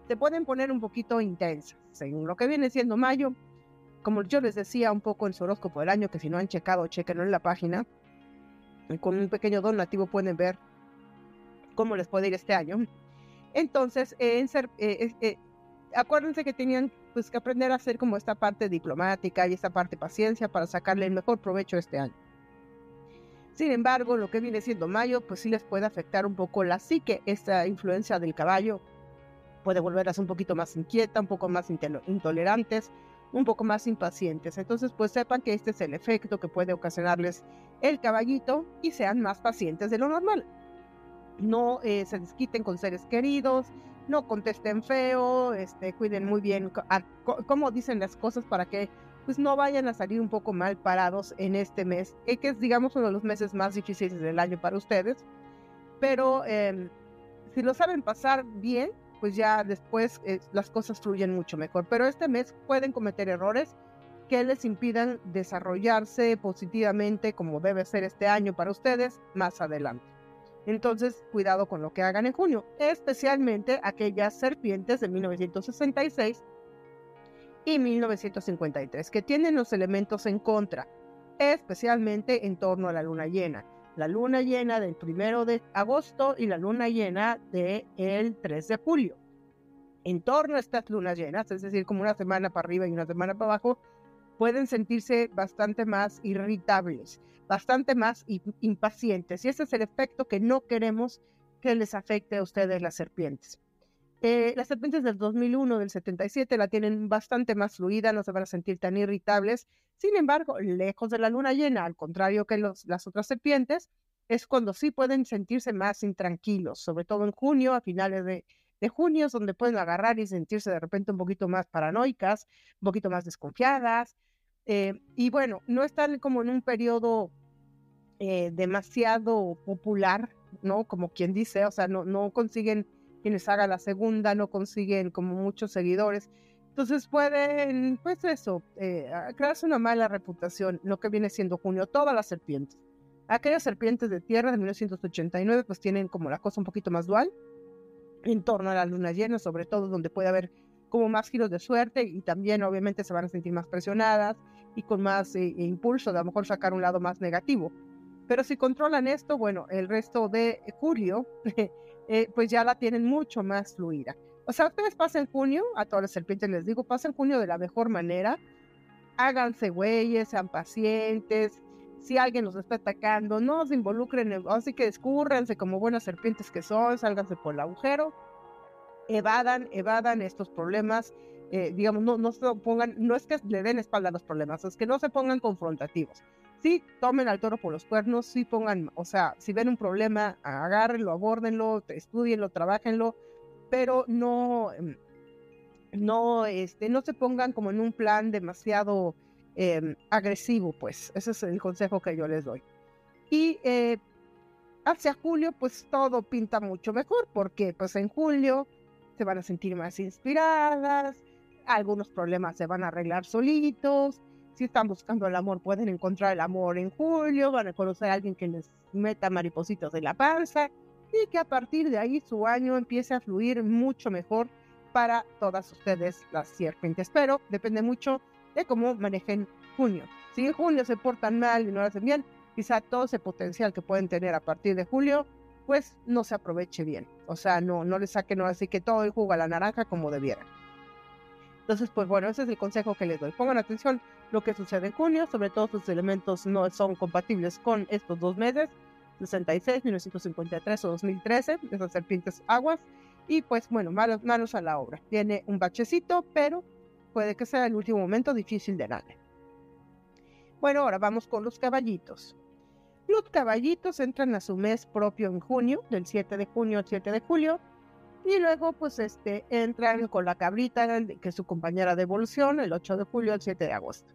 se pueden poner un poquito intensas. Según lo que viene siendo mayo, como yo les decía un poco en su horóscopo del año, que si no han checado, chequenlo en la página. Con un pequeño donativo pueden ver cómo les puede ir este año. Entonces, en ser, eh, eh, acuérdense que tenían pues, que aprender a hacer como esta parte diplomática y esta parte paciencia para sacarle el mejor provecho este año. Sin embargo, lo que viene siendo mayo, pues sí les puede afectar un poco la psique, esta influencia del caballo puede volverlas un poquito más inquieta, un poco más intolerantes, un poco más impacientes. Entonces, pues sepan que este es el efecto que puede ocasionarles el caballito y sean más pacientes de lo normal. No eh, se desquiten con seres queridos, no contesten feo, este, cuiden muy bien cómo dicen las cosas para que pues no vayan a salir un poco mal parados en este mes, eh, que es digamos uno de los meses más difíciles del año para ustedes. Pero em, si lo saben pasar bien, pues ya después eh, las cosas fluyen mucho mejor. Pero este mes pueden cometer errores que les impidan desarrollarse positivamente como debe ser este año para ustedes más adelante. Entonces, cuidado con lo que hagan en junio, especialmente aquellas serpientes de 1966 y 1953, que tienen los elementos en contra, especialmente en torno a la luna llena. La luna llena del primero de agosto y la luna llena del el 3 de julio. En torno a estas lunas llenas, es decir, como una semana para arriba y una semana para abajo, pueden sentirse bastante más irritables, bastante más impacientes. Y ese es el efecto que no queremos que les afecte a ustedes las serpientes. Eh, las serpientes del 2001, del 77, la tienen bastante más fluida, no se van a sentir tan irritables. Sin embargo, lejos de la luna llena, al contrario que las otras serpientes, es cuando sí pueden sentirse más intranquilos, sobre todo en junio, a finales de, junio, es donde pueden agarrar y sentirse de repente un poquito más paranoicas, un poquito más desconfiadas. Eh, y bueno, no están como en un periodo eh, demasiado popular, ¿no? Como quien dice, o sea, no, no consiguen quienes hagan la segunda no consiguen como muchos seguidores. Entonces pueden, pues eso, eh, crearse una mala reputación, lo que viene siendo junio, todas las serpientes. Aquellas serpientes de tierra de 1989 pues tienen como la cosa un poquito más dual, en torno a la luna llena, sobre todo donde puede haber como más giros de suerte y también obviamente se van a sentir más presionadas y con más eh, impulso de a lo mejor sacar un lado más negativo. Pero si controlan esto, bueno, el resto de julio Eh, pues ya la tienen mucho más fluida. O sea, ustedes pasen junio, a todas las serpientes les digo, pasen junio de la mejor manera, háganse güeyes, sean pacientes, si alguien los está atacando, no se involucren, así que escúrranse como buenas serpientes que son, sálganse por el agujero, evadan, evadan estos problemas, eh, digamos, no, no se pongan, no es que le den espalda a los problemas, es que no se pongan confrontativos. Sí tomen al toro por los cuernos, sí pongan, o sea, si ven un problema, agárrenlo, abórdenlo, estudienlo, trabajenlo, pero no, em, no, este, no se pongan como en un plan demasiado em, agresivo, pues. Ese es el consejo que yo les doy. Y eh, hacia julio, pues todo pinta mucho mejor, porque pues en julio se van a sentir más inspiradas, algunos problemas se van a arreglar solitos, si están buscando el amor, pueden encontrar el amor en julio, van a conocer a alguien que les meta maripositos en la panza y que a partir de ahí su año empiece a fluir mucho mejor para todas ustedes las serpientes. Pero depende mucho de cómo manejen junio. Si en junio se portan mal y no lo hacen bien, quizá todo ese potencial que pueden tener a partir de julio, pues no se aproveche bien. O sea, no, no les saquen así que todo el jugo a la naranja como debieran. Entonces, pues bueno, ese es el consejo que les doy. Pongan atención lo que sucede en junio, sobre todo sus elementos no son compatibles con estos dos meses, 66, 1953 o 2013, esas serpientes aguas. Y pues bueno, manos, manos a la obra. Tiene un bachecito, pero puede que sea el último momento difícil de nadie. Bueno, ahora vamos con los caballitos. Los caballitos entran a su mes propio en junio, del 7 de junio al 7 de julio, Y luego, pues, este, entran con la cabrita, que es su compañera de evolución, el 8 de julio al 7 de agosto.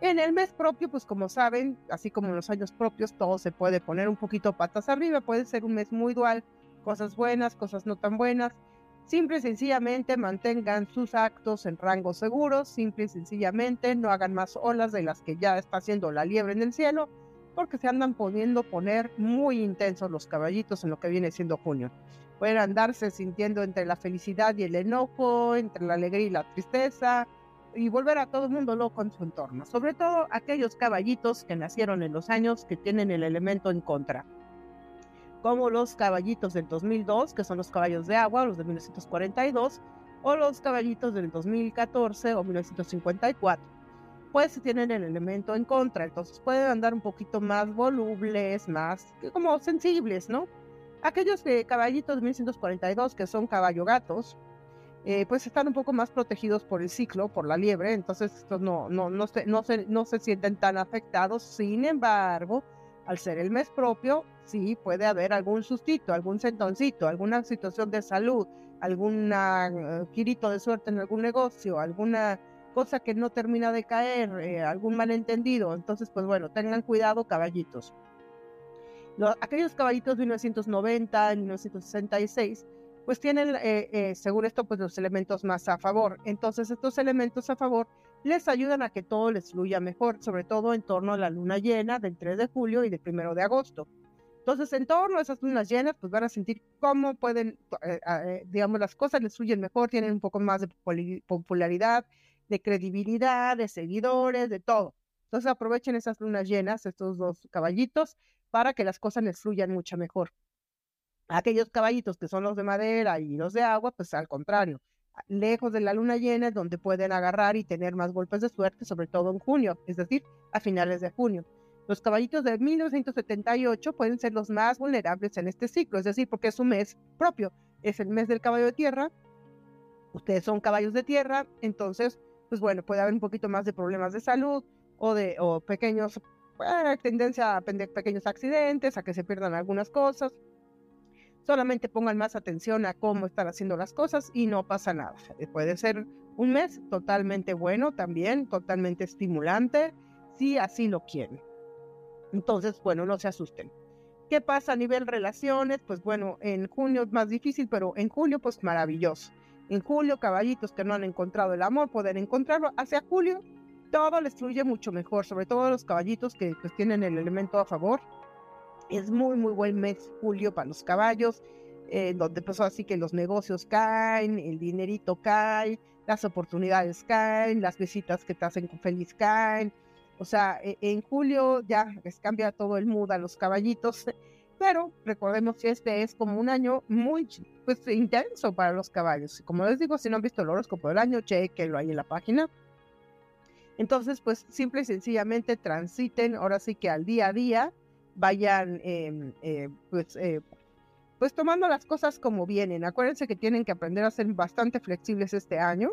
En el mes propio, pues como saben, así como en los años propios, todo se puede poner un poquito patas arriba, puede ser un mes muy dual, cosas buenas, cosas no tan buenas. Simple y sencillamente mantengan sus actos en rangos seguros, simple y sencillamente no hagan más olas de las que ya está haciendo la liebre en el cielo, porque se andan poniendo poner muy intensos los caballitos en lo que viene siendo junio. Pueden andarse sintiendo entre la felicidad y el enojo, entre la alegría y la tristeza, y volver a todo el mundo loco en su entorno, sobre todo aquellos caballitos que nacieron en los años que tienen el elemento en contra, como los caballitos del 2002, que son los caballos de agua, los de 1942, o los caballitos del 2014 o 1954, pues tienen el elemento en contra, entonces pueden andar un poquito más volubles, más como sensibles, ¿no? Aquellos caballitos de 1942 que son caballo gatos, eh, pues están un poco más protegidos por el ciclo, por la liebre, entonces estos no, no, no, se, no, se, no se sienten tan afectados. Sin embargo, al ser el mes propio, sí puede haber algún sustito, algún sentoncito, alguna situación de salud, algún uh, girito de suerte en algún negocio, alguna cosa que no termina de caer, eh, algún malentendido. Entonces, pues bueno, tengan cuidado, caballitos. aquellos caballitos de 1990, 1966, pues tienen, eh, eh, según esto, pues los elementos más a favor. Entonces, estos elementos a favor les ayudan a que todo les fluya mejor, sobre todo en torno a la luna llena del 3 de julio y del 1 de agosto. Entonces, en torno a esas lunas llenas, pues van a sentir cómo pueden, eh, digamos, las cosas les fluyen mejor, tienen un poco más de popularidad, de credibilidad, de seguidores, de todo. Entonces, aprovechen esas lunas llenas, estos dos caballitos, para que las cosas les fluyan mucho mejor. Aquellos caballitos que son los de madera y los de agua, pues al contrario, lejos de la luna llena es donde pueden agarrar y tener más golpes de suerte, sobre todo en junio, es decir, a finales de junio. Los caballitos de 1978 pueden ser los más vulnerables en este ciclo, es decir, porque es un mes propio, es el mes del caballo de tierra, ustedes son caballos de tierra, entonces, pues bueno, puede haber un poquito más de problemas de salud o de pequeños, tendencia a pequeños accidentes, a que se pierdan algunas cosas, solamente pongan más atención a cómo están haciendo las cosas y no pasa nada. Puede ser un mes totalmente bueno también, totalmente estimulante, si así lo quieren. Entonces, bueno, no se asusten. ¿Qué pasa a nivel relaciones? Pues bueno, en junio es más difícil, pero en julio pues maravilloso. En julio, caballitos que no han encontrado el amor pueden encontrarlo. Hacia julio, todo les fluye mucho mejor, sobre todo los caballitos que pues, tienen el elemento a favor es muy, muy buen mes julio para los caballos, eh, donde pues así que los negocios caen, el dinerito cae, las oportunidades caen, las visitas que te hacen feliz caen. O sea, e, en julio ya les cambia todo el mood a los caballitos, pero recordemos que este es como un año muy pues, intenso para los caballos. Como les digo, si no han visto el horóscopo del año, chequenlo ahí en la página. Entonces, pues simple y sencillamente transiten ahora sí que al día a día vayan em, eh, pues, eh, pues tomando las cosas como vienen. Acuérdense que tienen que aprender a ser bastante flexibles este año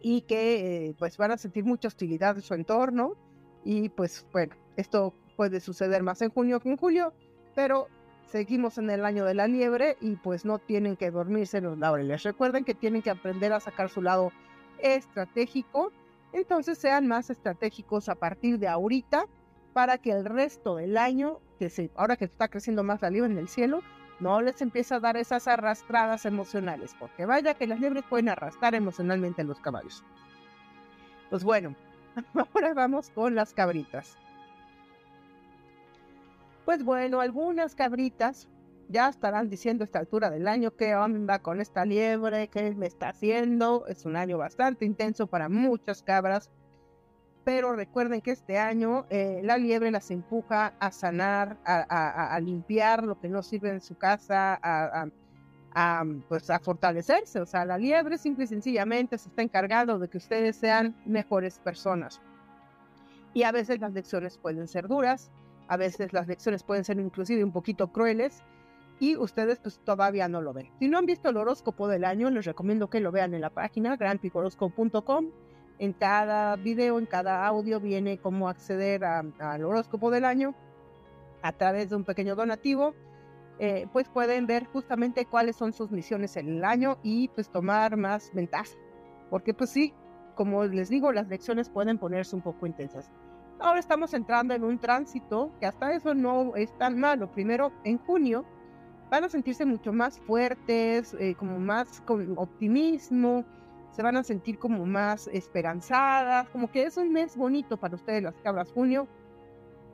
y que eh, pues van a sentir mucha hostilidad en su entorno y pues bueno, esto puede suceder más en junio que en julio, pero seguimos en el año de la liebre y pues no tienen que dormirse en los laureles. Recuerden que tienen que aprender a sacar su lado estratégico, entonces sean más estratégicos a partir de ahorita para que el resto del año, que se, ahora que está creciendo más la liebre en el cielo, no les empiece a dar esas arrastradas emocionales, porque vaya que las liebres pueden arrastrar emocionalmente a los caballos. Pues bueno, ahora vamos con las cabritas. Pues bueno, algunas cabritas ya estarán diciendo a esta altura del año qué onda con esta liebre, qué me está haciendo. Es un año bastante intenso para muchas cabras pero recuerden que este año eh, la liebre las empuja a sanar, a, limpiar lo que no sirve en su casa, a, pues a fortalecerse. O sea, la liebre simple y sencillamente se está encargando de que ustedes sean mejores personas. Y a veces las lecciones pueden ser duras, a veces las lecciones pueden ser inclusive un poquito crueles y ustedes pues todavía no lo ven. Si no han visto el horóscopo del año, les recomiendo que lo vean en la página granpicoroscopo.com en cada video, en cada audio viene cómo acceder al horóscopo del año a través de un pequeño donativo. eh, pues pueden ver justamente cuáles son sus misiones en el año y pues tomar más ventaja. Porque pues sí, como les digo, las lecciones pueden ponerse un poco intensas. Ahora estamos entrando en un tránsito que hasta eso no es tan malo. Primero, en junio, van a sentirse mucho más fuertes, eh, como más con optimismo, se van a sentir como más esperanzadas, como que es un mes bonito para ustedes las cabras junio.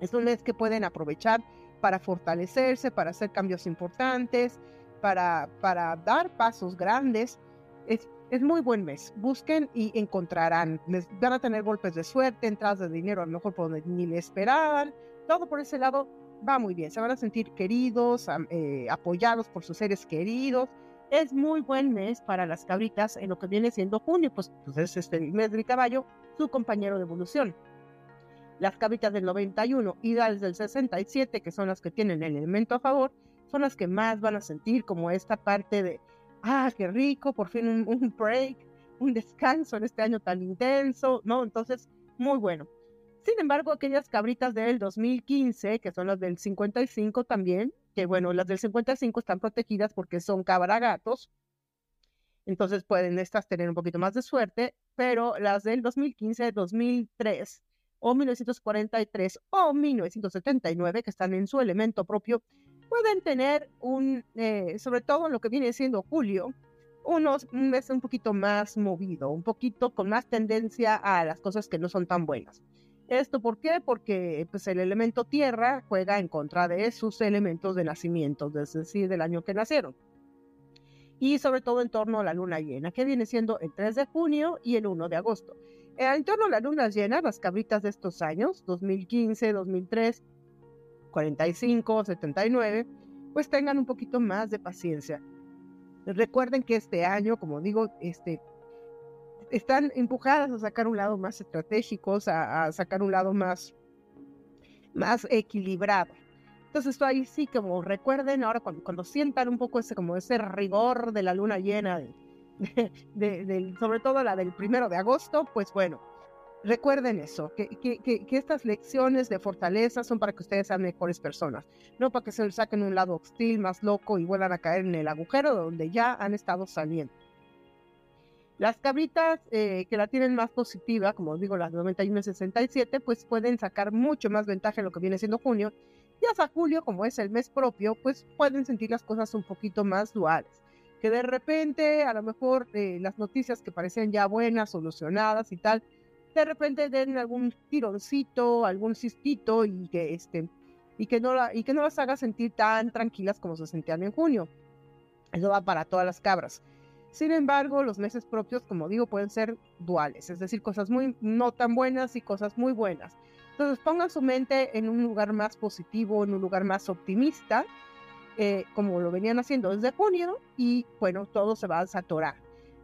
Es un mes que pueden aprovechar para fortalecerse, para hacer cambios importantes, para, para dar pasos grandes. Es, es muy buen mes. Busquen y encontrarán. Les van a tener golpes de suerte, entradas de dinero a lo mejor por donde ni le esperaban. Todo por ese lado va muy bien. Se van a sentir queridos, eh, apoyados por sus seres queridos. Es muy buen mes para las cabritas en lo que viene siendo junio, pues, pues es este mes del caballo, su compañero de evolución. Las cabritas del 91 y las del 67, que son las que tienen el elemento a favor, son las que más van a sentir como esta parte de ah, qué rico, por fin un, break, un descanso en este año tan intenso, ¿no? Entonces, muy bueno. Sin embargo, aquellas cabritas del 2015, que son las del 55 también, que bueno, las del 55 están protegidas porque son cabra gatos, entonces pueden estas tener un poquito más de suerte, pero las del 2015, 2003 o 1943 o 1979, que están en su elemento propio, pueden tener un, eh, sobre todo en lo que viene siendo julio, unos, un mes un poquito más movido, un poquito con más tendencia a las cosas que no son tan buenas. ¿Esto por qué? Porque pues, el elemento tierra juega en contra de sus elementos de nacimiento, es decir, del año que nacieron. Y sobre todo en torno a la luna llena, que viene siendo el 3 de junio y el 1 de agosto. En torno a la luna llena, las cabritas de estos años, 2015, 2003, 45, 79, pues tengan un poquito más de paciencia. Recuerden que este año, como digo, este, están empujadas a sacar un lado más estratégico, a, sacar un lado más, más equilibrado. Entonces, ahí sí, como recuerden, ahora cuando, sientan un poco ese, como ese rigor de la luna llena, de, sobre todo la del primero de agosto, pues bueno, Recuerden eso, que, que, estas lecciones de fortaleza son para que ustedes sean mejores personas, no para que se les saquen un lado hostil, más loco y vuelvan a caer en el agujero donde ya han estado saliendo. Las cabritas eh, que la tienen más positiva, como digo, las 91 y 67, pues pueden sacar mucho más ventaja en lo que viene siendo junio. Y hasta julio, como es el mes propio, pues pueden sentir las cosas un poquito más duales. Que de repente, a lo mejor, eh, las noticias que parecían ya buenas, solucionadas y tal, de repente den algún tironcito, algún cistito y que este y que no y que no las haga sentir tan tranquilas como se sentían en junio. Eso va para todas las cabras. Sin embargo, los meses propios, como digo, pueden ser duales, es decir, cosas muy no tan buenas y cosas muy buenas. Entonces pongan su mente en un lugar más positivo, en un lugar más optimista, eh, como lo venían haciendo desde junio, y bueno, todo se va a saturar.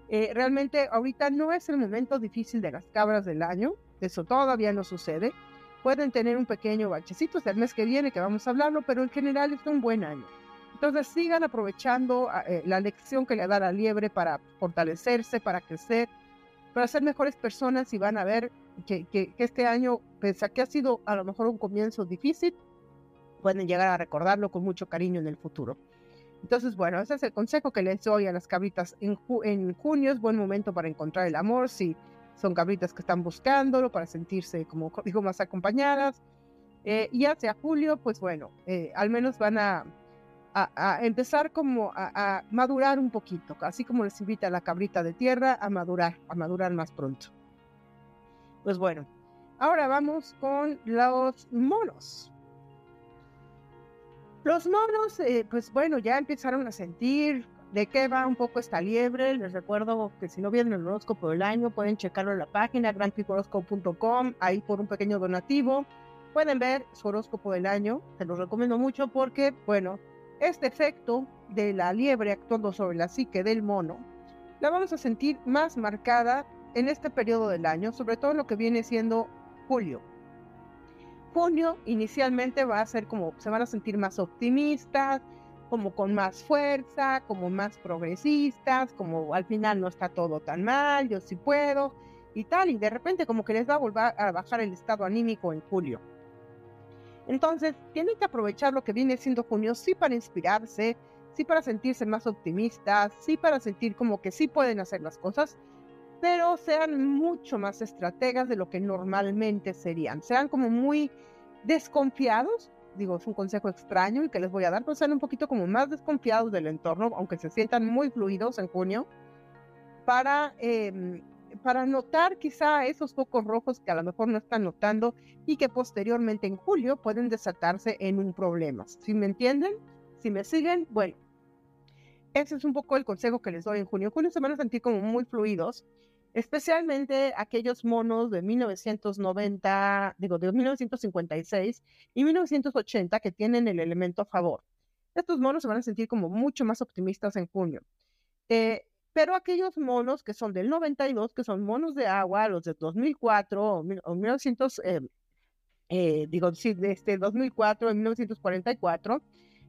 Eh, realmente ahorita no es el momento difícil de las cabras del año, eso todavía no sucede. Pueden tener un pequeño bachecito el mes que viene, que vamos a hablarlo, pero en general es un buen año. Entonces sigan aprovechando ah, eh, la lección que le da la liebre para fortalecerse, para crecer, para ser mejores personas y van a ver que, que, que este año, pese a que ha sido a lo mejor un comienzo difícil, pueden llegar a recordarlo con mucho cariño en el futuro. Entonces, bueno, ese es el consejo que les doy a las cabritas. En, junio es buen momento para encontrar el amor, si son cabritas que están buscándolo, para sentirse, como digo, más acompañadas. Eh, y hacia julio, pues bueno, eh, al menos van a, empezar como a, a, madurar un poquito, así como les invita a la cabrita de tierra a madurar, a madurar más pronto. Pues bueno, ahora vamos con los monos. Los monos, eh, pues bueno, ya empezaron a sentir de qué va un poco esta liebre. Les recuerdo que si no vienen el horóscopo del año, pueden checarlo en la página grandpicoroscope.com, ahí por un pequeño donativo. Pueden ver su horóscopo del año, se los recomiendo mucho porque, bueno, este efecto de la liebre actuando sobre la psique del mono, la vamos a sentir más marcada en este periodo del año, sobre todo lo que viene siendo julio junio inicialmente va a ser como se van a sentir más optimistas, como con más fuerza, como más progresistas, como al final no está todo tan mal, yo sí puedo y tal, y de repente como que les va a volver a bajar el estado anímico en julio. Entonces, tienen que aprovechar lo que viene siendo junio, sí para inspirarse, sí para sentirse más optimistas, sí para sentir como que sí pueden hacer las cosas, pero sean mucho más estrategas de lo que normalmente serían. Sean como muy desconfiados, digo, es un consejo extraño y que les voy a dar, pero sean un poquito como más desconfiados del entorno, aunque se sientan muy fluidos en junio, para, em, para notar quizá esos focos rojos que a lo mejor no están notando y que posteriormente en julio pueden desatarse en un problema. ¿Sí me entienden? Si me siguen, bueno, ese es un poco el consejo que les doy en junio. En junio se van a sentir como muy fluidos, especialmente aquellos monos de 1990, digo, de 1956 y 1980 que tienen el elemento a favor. Estos monos se van a sentir como mucho más optimistas en junio. Eh, pero aquellos monos que son del 92, que son monos de agua, los de 2004 o, 1900, eh, eh, digo, sí, este 2004 o 1944,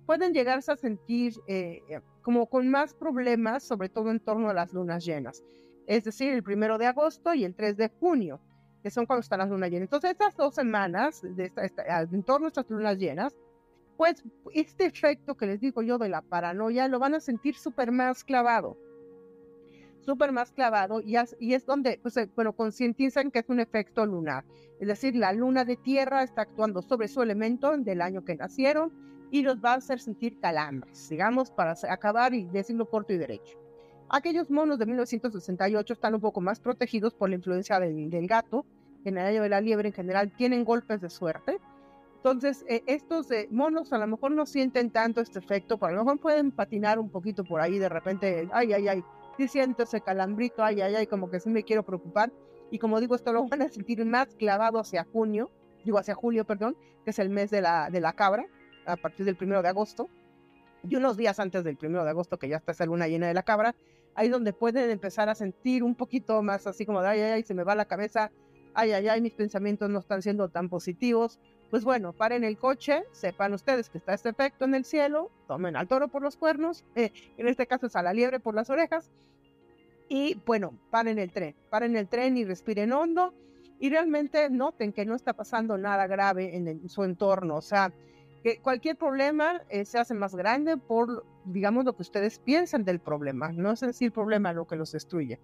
pueden llegarse a sentir eh, como con más problemas, sobre todo en torno a las lunas llenas. Es decir, el primero de agosto y el 3 de junio, que son cuando están las lunas llenas. Entonces, estas dos semanas, de esta, en torno a estas lunas llenas, pues este efecto que les digo yo de la paranoia lo van a sentir súper más clavado súper más clavado y, y, es donde, pues, eh, bueno, concientizan que es un efecto lunar. Es decir, la luna de tierra está actuando sobre su elemento del año que nacieron y los va a hacer sentir calambres, digamos, para acabar y decirlo corto y derecho. Aquellos monos de 1968 están un poco más protegidos por la influencia del, gato, que en el año de la liebre en general tienen golpes de suerte. Entonces, eh, estos eh, monos a lo mejor no sienten tanto este efecto, pero a lo mejor pueden patinar un poquito por ahí de repente, ay, ay, ay, sí siento ese calambrito, ay, ay, ay, como que sí me quiero preocupar. Y como digo, esto lo van a sentir más clavado hacia junio, digo hacia julio, perdón, que es el mes de la, de la cabra, a partir del primero de agosto. Y unos días antes del primero de agosto, que ya está esa luna llena de la cabra, ahí donde pueden empezar a sentir un poquito más así como de, ay, ay, ay, se me va la cabeza, ay, ay, ay, mis pensamientos no están siendo tan positivos. Pues bueno, paren el coche, sepan ustedes que está este efecto en el cielo, tomen al toro por los cuernos, eh, en este caso es a la liebre por las orejas, y bueno, paren el tren, paren el tren y respiren hondo y realmente noten que no está pasando nada grave en, su entorno, o sea, que cualquier problema eh, se hace más grande por, digamos, lo que ustedes piensan del problema, no es decir problema lo que los destruye.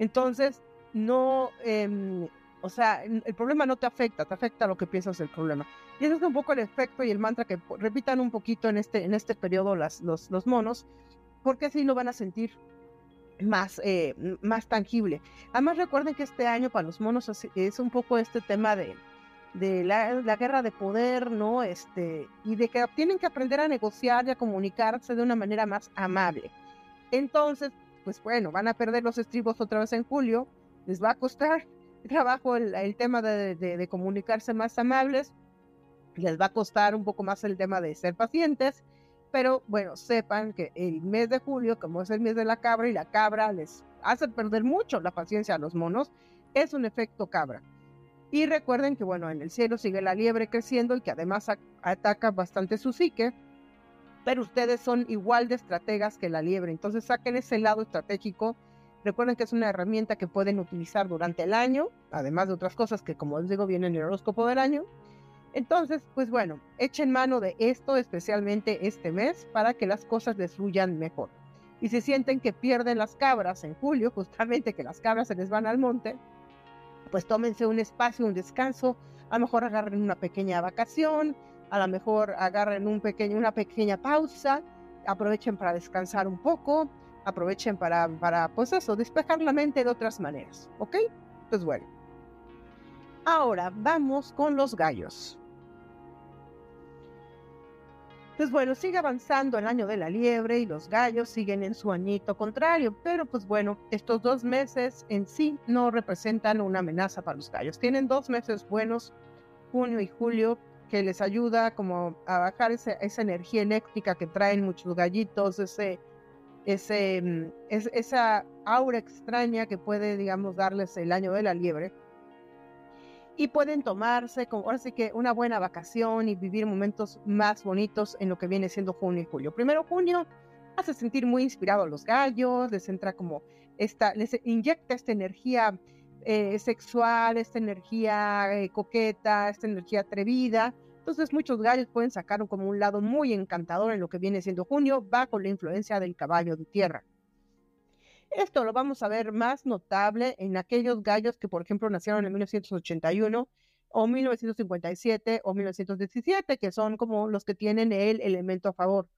Entonces, no, em, o sea, el problema no te afecta, te afecta lo que piensas del problema. Y ese es un poco el efecto y el mantra que repitan un poquito en este, en este periodo las, los, los monos, porque así lo van a sentir más, eh, más tangible. Además recuerden que este año para los monos es un poco este tema de, de la, la, guerra de poder, ¿no? Este, y de que tienen que aprender a negociar y a comunicarse de una manera más amable. Entonces, pues bueno, van a perder los estribos otra vez en julio, les va a costar trabajo el, tema de, comunicarse más amables, les va a costar un poco más el tema de ser pacientes, pero bueno, sepan que el mes de julio, como es el mes de la cabra y la cabra les hace perder mucho la paciencia a los monos, es un efecto cabra. Y recuerden que bueno, en el cielo sigue la liebre creciendo y que además ataca bastante su psique, pero ustedes son igual de estrategas que la liebre, entonces saquen ese lado estratégico Recuerden que es una herramienta que pueden utilizar durante el año, además de otras cosas que como les digo vienen en el horóscopo del año. Entonces, pues bueno, echen mano de esto especialmente este mes para que las cosas les fluyan mejor. Y si sienten que pierden las cabras en julio, justamente que las cabras se les van al monte, pues tómense un espacio, un descanso, a lo mejor agarren una pequeña vacación, a lo mejor agarren un pequeño, una pequeña pausa, aprovechen para descansar un poco, aprovechen para, para, pues eso, despejar la mente de otras maneras, ¿ok? Pues bueno. Ahora vamos con los gallos. Pues bueno, sigue avanzando el año de la liebre y los gallos siguen en su añito contrario, pero pues bueno, estos dos meses en sí no representan una amenaza para los gallos. Tienen dos meses buenos, junio y julio, que les ayuda como a bajar esa energía eléctrica que traen muchos gallitos, ese ese, mm, es, esa aura extraña que puede, digamos, darles el año de la liebre. Y pueden tomarse, como ahora sí que una buena vacación y vivir momentos más bonitos en lo que viene siendo junio y julio. Primero junio hace sentir muy inspirado a los gallos, les entra como esta, les inyecta esta energía eh, sexual, esta energía eh, coqueta, esta energía atrevida. Entonces muchos gallos pueden sacar como un lado muy encantador en lo que viene siendo junio bajo la influencia del caballo de tierra. Esto lo vamos a ver más notable en aquellos gallos que, por ejemplo, nacieron en 1981 o 1957 o 1917, que son como los que tienen el elemento a favor.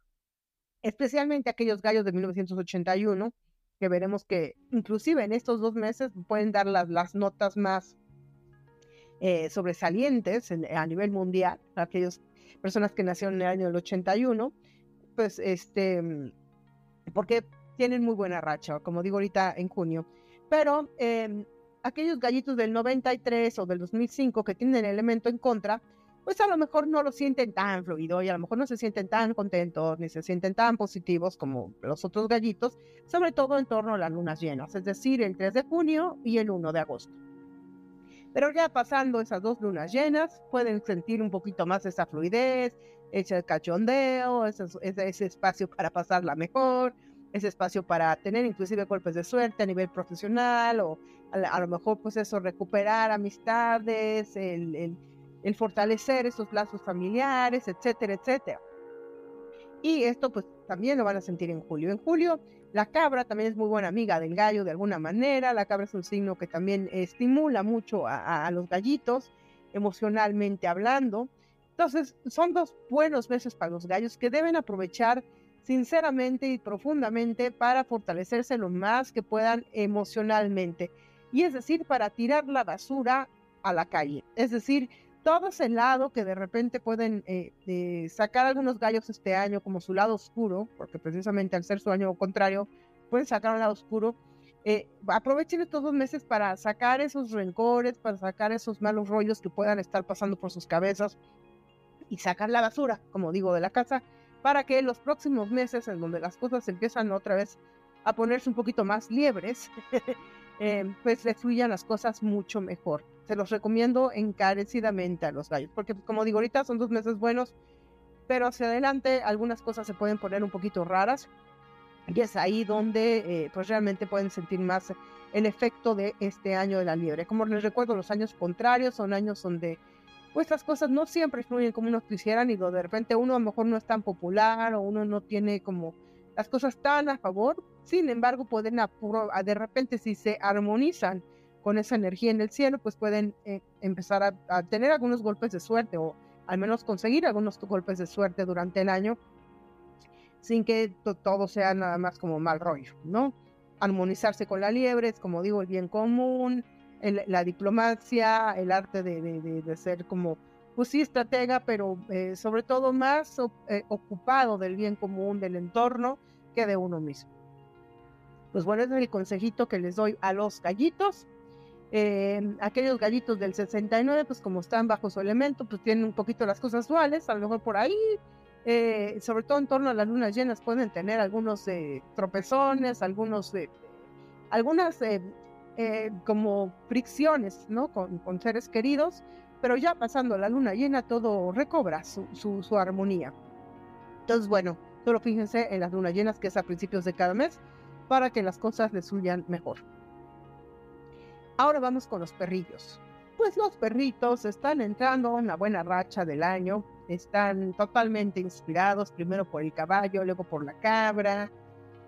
Especialmente aquellos gallos de 1981, que veremos que inclusive en estos dos meses pueden dar las, las notas más eh, sobresalientes a nivel mundial, aquellas personas que nacieron en el año del 81, pues este, porque tienen muy buena racha, como digo ahorita en junio. Pero em, aquellos gallitos del 93 o del 2005 que tienen el elemento en contra, pues a lo mejor no lo sienten tan fluido y a lo mejor no se sienten tan contentos ni se sienten tan positivos como los otros gallitos, sobre todo en torno a las lunas llenas, es decir, el 3 de junio y el 1 de agosto. Pero ya pasando esas dos lunas llenas, pueden sentir un poquito más esa fluidez, ese cachondeo, ese, ese, espacio para pasarla mejor, ese espacio para tener inclusive golpes de suerte a nivel profesional o a, lo mejor pues eso, recuperar amistades, el, el, el, fortalecer esos lazos familiares, etcétera, etcétera. Y esto pues también lo van a sentir en julio. En julio la cabra también es muy buena amiga del gallo de alguna manera. La cabra es un signo que también estimula mucho a, los gallitos, emocionalmente hablando. Entonces, son dos buenos meses para los gallos que deben aprovechar sinceramente y profundamente para fortalecerse lo más que puedan emocionalmente. Y es decir, para tirar la basura a la calle. Es decir, todo ese lado que de repente pueden eh, eh, sacar algunos gallos este año como su lado oscuro, porque precisamente al ser su año contrario, pueden sacar un lado oscuro. Eh, aprovechen estos dos meses para sacar esos rencores, para sacar esos malos rollos que puedan estar pasando por sus cabezas y sacar la basura, como digo, de la casa, para que los próximos meses, en donde las cosas empiezan otra vez a ponerse un poquito más liebres, pues les fluyan las cosas mucho mejor se los recomiendo encarecidamente a los gallos, porque pues, como digo, ahorita son dos meses buenos, pero hacia adelante algunas cosas se pueden poner un poquito raras y es ahí donde eh, pues realmente pueden sentir más el efecto de este año de la liebre. Como les recuerdo, los años contrarios son años donde pues las cosas no siempre fluyen como uno quisieran y de repente uno a lo mejor no es tan popular o uno no tiene como las cosas tan a favor, sin embargo pueden de repente si se armonizan con esa energía en el cielo, pues pueden eh, empezar a, tener algunos golpes de suerte o al menos conseguir algunos golpes de suerte durante el año sin que todo sea nada más como mal rollo, ¿no? Armonizarse con la liebre es, como digo, el bien común, la diplomacia, el arte de, ser como, pues sí, estratega, pero eh, sobre todo más eh, ocupado del bien común, del entorno, que de uno mismo. Pues bueno, es el consejito que les doy a los gallitos eh, aquellos gallitos del 69, pues como están bajo su elemento, pues tienen un poquito las cosas duales, a lo mejor por ahí, eh, sobre todo en torno a las lunas llenas, pueden tener algunos eh, tropezones, algunos, algunas como fricciones, ¿no? Con, con, seres queridos, pero ya pasando la luna llena todo recobra su, su, su armonía. Entonces, bueno, solo fíjense en las lunas llenas que es a principios de cada mes para que las cosas les fluyan mejor. Ahora vamos con los perrillos. Pues los perritos están entrando en una buena racha del año, están totalmente inspirados, primero por el caballo, luego por la cabra,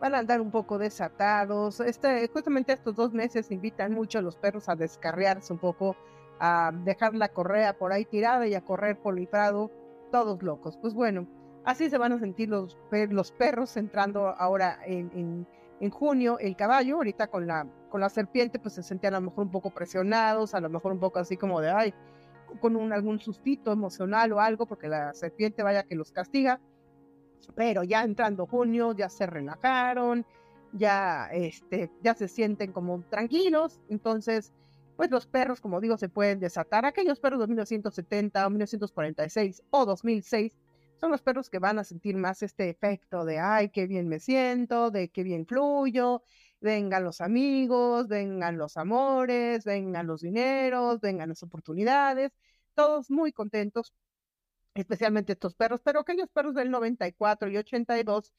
van a andar un poco desatados. Este, justamente estos dos meses invitan mucho a los perros a descarriarse un poco, a dejar la correa por ahí tirada y a correr por el prado, todos locos. Pues bueno, así se van a sentir los, los perros entrando ahora en junio. El caballo, ahorita con la con la serpiente pues se sentían a lo mejor un poco presionados, a lo mejor un poco así como de, ay, con un, algún sustito emocional o algo, porque la serpiente vaya que los castiga. Pero ya entrando junio, ya se relajaron, ya, este, ya se sienten como tranquilos. Entonces, pues los perros, como digo, se pueden desatar. Aquellos perros de 1970 o 1946 o 2006 son los perros que van a sentir más este efecto de, ay, qué bien me siento, de qué bien fluyo, vengan los amigos, vengan los amores, vengan los dineros, vengan las oportunidades, todos muy contentos, especialmente estos perros, pero aquellos perros del 94 y 82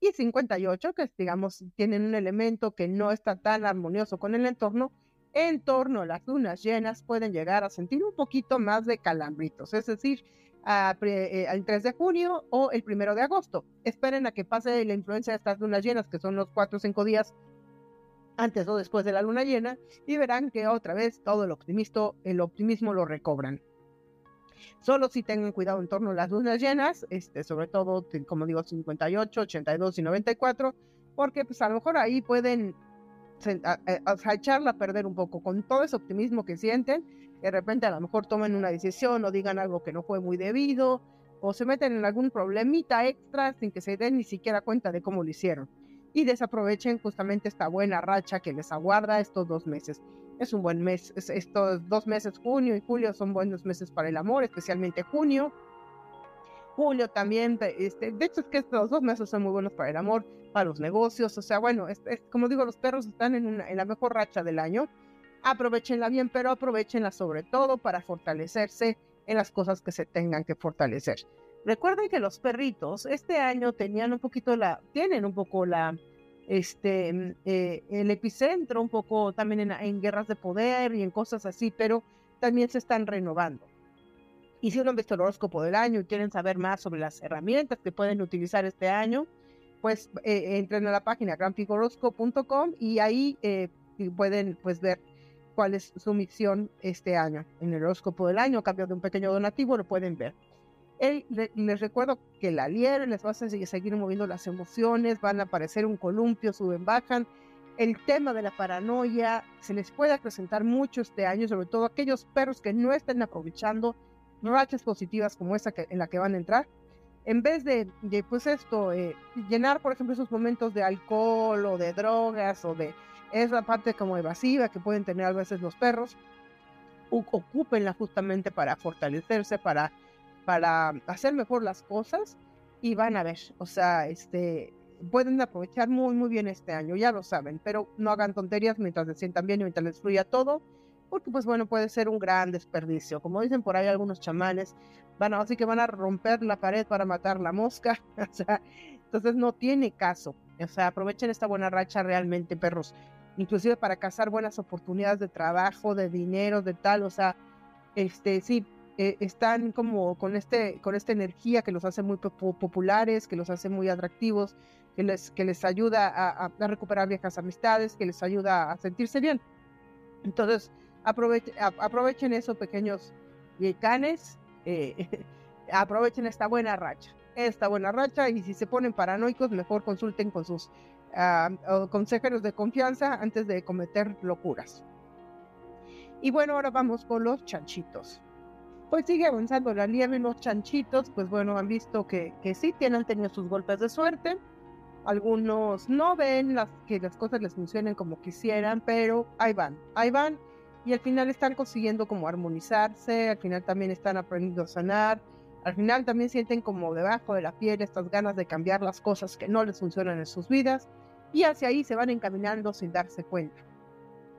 y 58, que digamos tienen un elemento que no está tan armonioso con el entorno, en torno a las lunas llenas pueden llegar a sentir un poquito más de calambritos, es decir, al 3 de junio o el 1 de agosto. Esperen a que pase la influencia de estas lunas llenas, que son los 4 o 5 días antes o después de la luna llena, y verán que otra vez todo el optimismo, el optimismo lo recobran. Solo si tengan cuidado en torno a las lunas llenas, este, sobre todo, como digo, 58, 82 y 94, porque pues a lo mejor ahí pueden echarla a perder un poco con todo ese optimismo que sienten, de repente a lo mejor tomen una decisión o digan algo que no fue muy debido, o se meten en algún problemita extra sin que se den ni siquiera cuenta de cómo lo hicieron. Y desaprovechen justamente esta buena racha que les aguarda estos dos meses es un buen mes. estos dos meses, junio y julio, son buenos meses para el amor, especialmente junio. Julio también, este, de hecho es que estos dos meses son muy buenos para el amor, para los negocios, o sea, bueno, es, como digo, los perros están en, en la mejor racha del año. Aprovechenla bien, pero aprovechenla sobre todo para fortalecerse en las cosas que se tengan que fortalecer. Recuerden que los perritos este año tenían un poquito la, tienen un poco la, este, eh, el epicentro un poco también en, guerras de poder y en cosas así, pero también se están renovando. Y si uno visto el horóscopo del año y quieren saber más sobre las herramientas que pueden utilizar este año, pues eh, entren a la página granfigorosco.com y ahí eh, pueden pues ver cuál es su misión este año. En el horóscopo del año, a cambio de un pequeño donativo, lo pueden ver les recuerdo que la liebre les va a seguir moviendo las emociones, van a aparecer un columpio, suben, bajan. El tema de la paranoia se les puede acrecentar mucho este año, sobre todo aquellos perros que no estén aprovechando rachas positivas como esa que, en la que van a entrar. En vez de, pues esto, eh, llenar, por ejemplo, esos momentos de alcohol o de drogas o de esa parte como evasiva que pueden tener a veces los perros, ocúpenla justamente para fortalecerse, para para hacer mejor las cosas y van a ver, o sea, este, pueden aprovechar muy, muy bien este año, ya lo saben, pero no hagan tonterías mientras se sientan bien y mientras les fluya todo, porque pues bueno, puede ser un gran desperdicio. Como dicen por ahí algunos chamanes, van a, así que van a romper la pared para matar la mosca, o entonces no tiene caso, o sea, aprovechen esta buena racha realmente, perros, inclusive para cazar buenas oportunidades de trabajo, de dinero, de tal, o sea, este, sí, eh, están como con, este, con esta energía que los hace muy populares, que los hace muy atractivos, que les, que les ayuda a, recuperar viejas amistades, que les ayuda a sentirse bien. Entonces, aprovechen, esos pequeños canes, eh, aprovechen esta buena racha, esta buena racha y si se ponen paranoicos, mejor consulten con sus ah, consejeros de confianza antes de cometer locuras. Y bueno, ahora vamos con los chanchitos pues sigue avanzando la nieve y los chanchitos, pues bueno, han visto que, que sí tienen tenido sus golpes de suerte. Algunos no ven las, que las cosas les funcionen como quisieran, pero ahí van, ahí van. Y al final están consiguiendo como armonizarse, al final también están aprendiendo a sanar, al final también sienten como debajo de la piel estas ganas de cambiar las cosas que no les funcionan en sus vidas y hacia ahí se van encaminando sin darse cuenta.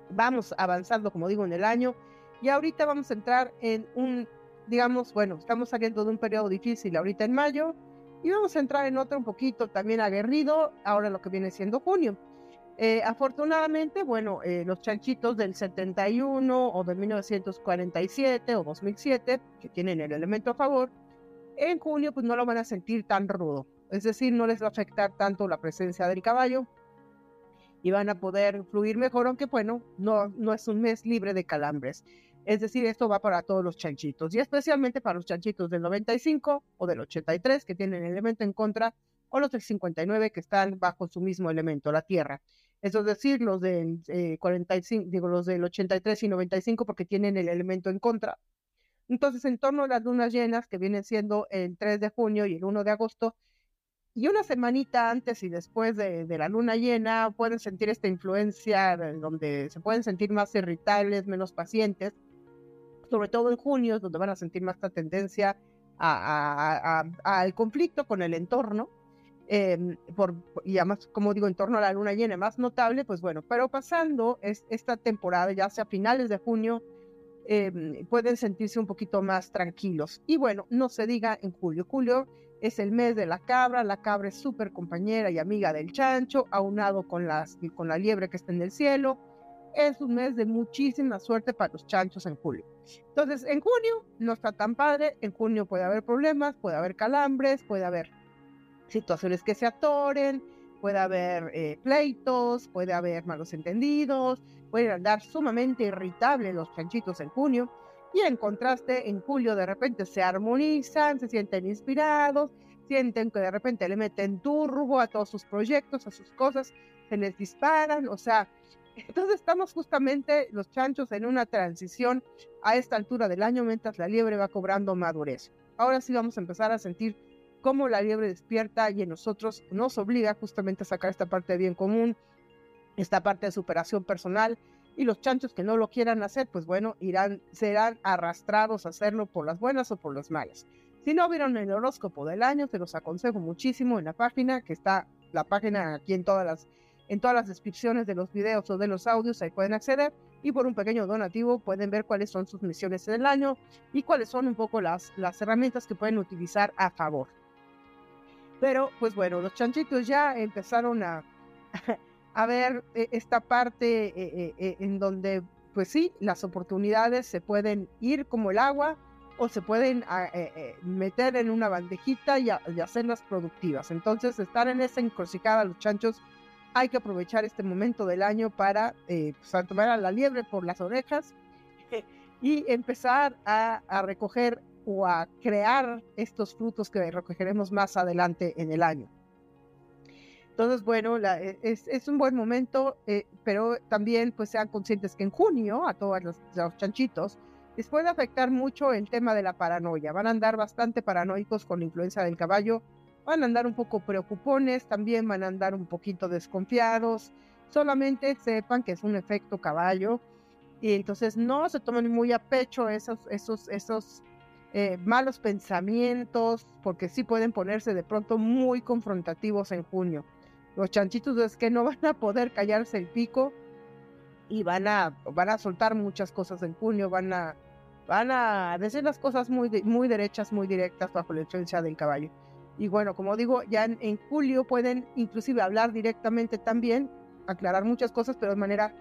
Vamos avanzando, como digo, en el año y ahorita vamos a entrar en un digamos, bueno, estamos saliendo de un periodo difícil ahorita en mayo y vamos a entrar en otro un poquito también aguerrido, ahora lo que viene siendo junio. Eh, afortunadamente, bueno, eh, los chanchitos del 71 o de 1947 o 2007, que tienen el elemento a favor, en junio pues no lo van a sentir tan rudo. Es decir, no les va a afectar tanto la presencia del caballo y van a poder fluir mejor, aunque bueno, no, no es un mes libre de calambres. Es decir, esto va para todos los chanchitos y especialmente para los chanchitos del 95 o del 83 que tienen elemento en contra o los del 59 que están bajo su mismo elemento, la tierra. Es decir, los del 45, eh, digo, los del 83 y 95 porque tienen el elemento en contra. Entonces, en torno a las lunas llenas, que vienen siendo el 3 de junio y el 1 de agosto, y una semanita antes y después de, la luna llena, pueden sentir esta influencia donde se pueden sentir más irritables, menos pacientes, sobre todo en junio, donde van a sentir más esta tendencia al conflicto con el entorno. Em, por, y además, como digo, en torno a la luna llena más notable, pues bueno, pero pasando es, esta temporada, ya sea finales de junio, em, pueden sentirse un poquito más tranquilos. Y bueno, no se diga en julio. Julio es el mes de la cabra, la cabra es súper compañera y amiga del chancho, aunado con, las, con la liebre que está en el cielo. Es un mes de muchísima suerte para los chanchos en julio. Entonces, en junio no está tan padre, en junio puede haber problemas, puede haber calambres, puede haber situaciones que se atoren, puede haber eh, pleitos, puede haber malos entendidos, pueden andar sumamente irritables los chanchitos en junio. Y en contraste, en julio de repente se armonizan, se sienten inspirados, sienten que de repente le meten turbo a todos sus proyectos, a sus cosas, se les disparan, o sea, entonces estamos justamente los chanchos en una transición a esta altura del año mientras la liebre va cobrando madurez. Ahora sí vamos a empezar a sentir cómo la liebre despierta y en nosotros nos obliga justamente a sacar esta parte de bien común, esta parte de superación personal y los chanchos que no lo quieran hacer, pues bueno, irán, serán arrastrados a hacerlo por las buenas o por las malas. Si no vieron el horóscopo del año, te los aconsejo muchísimo en la página, que está la página aquí en todas las, en todas las descripciones de los videos o de los audios, ahí pueden acceder y por un pequeño donativo pueden ver cuáles son sus misiones del año y cuáles son un poco las, las herramientas que pueden utilizar a favor. Pero pues bueno, los chanchitos ya empezaron a, a ver eh, esta parte eh, eh, en donde pues sí, las oportunidades se pueden ir como el agua o se pueden meter en una bandejita y, hacerlas productivas. Entonces, estar en esa encrucijada, los chanchos, hay que aprovechar este momento del año para pues, tomar a la liebre por las orejas y empezar a, a recoger o a crear estos frutos que recogeremos más adelante en el año. Entonces, bueno, e, es, un buen momento, eh, pero también pues sean conscientes que en junio a todos los, chanchitos les puede afectar mucho el tema de la paranoia. Van a andar bastante paranoicos con la influencia del caballo, van a andar un poco preocupones, también van a andar un poquito desconfiados. Solamente sepan que es un efecto caballo y entonces no se tomen muy a pecho esos, esos, esos eh, malos pensamientos, porque sí pueden ponerse de pronto muy confrontativos en junio. Los chanchitos es que no van a poder callarse el pico y van a, van a soltar muchas cosas en junio, van a, van a decir las cosas muy, muy derechas, muy directas bajo la influencia del caballo. Y bueno, como digo, ya en, julio pueden inclusive hablar directamente también, aclarar muchas cosas, pero de manera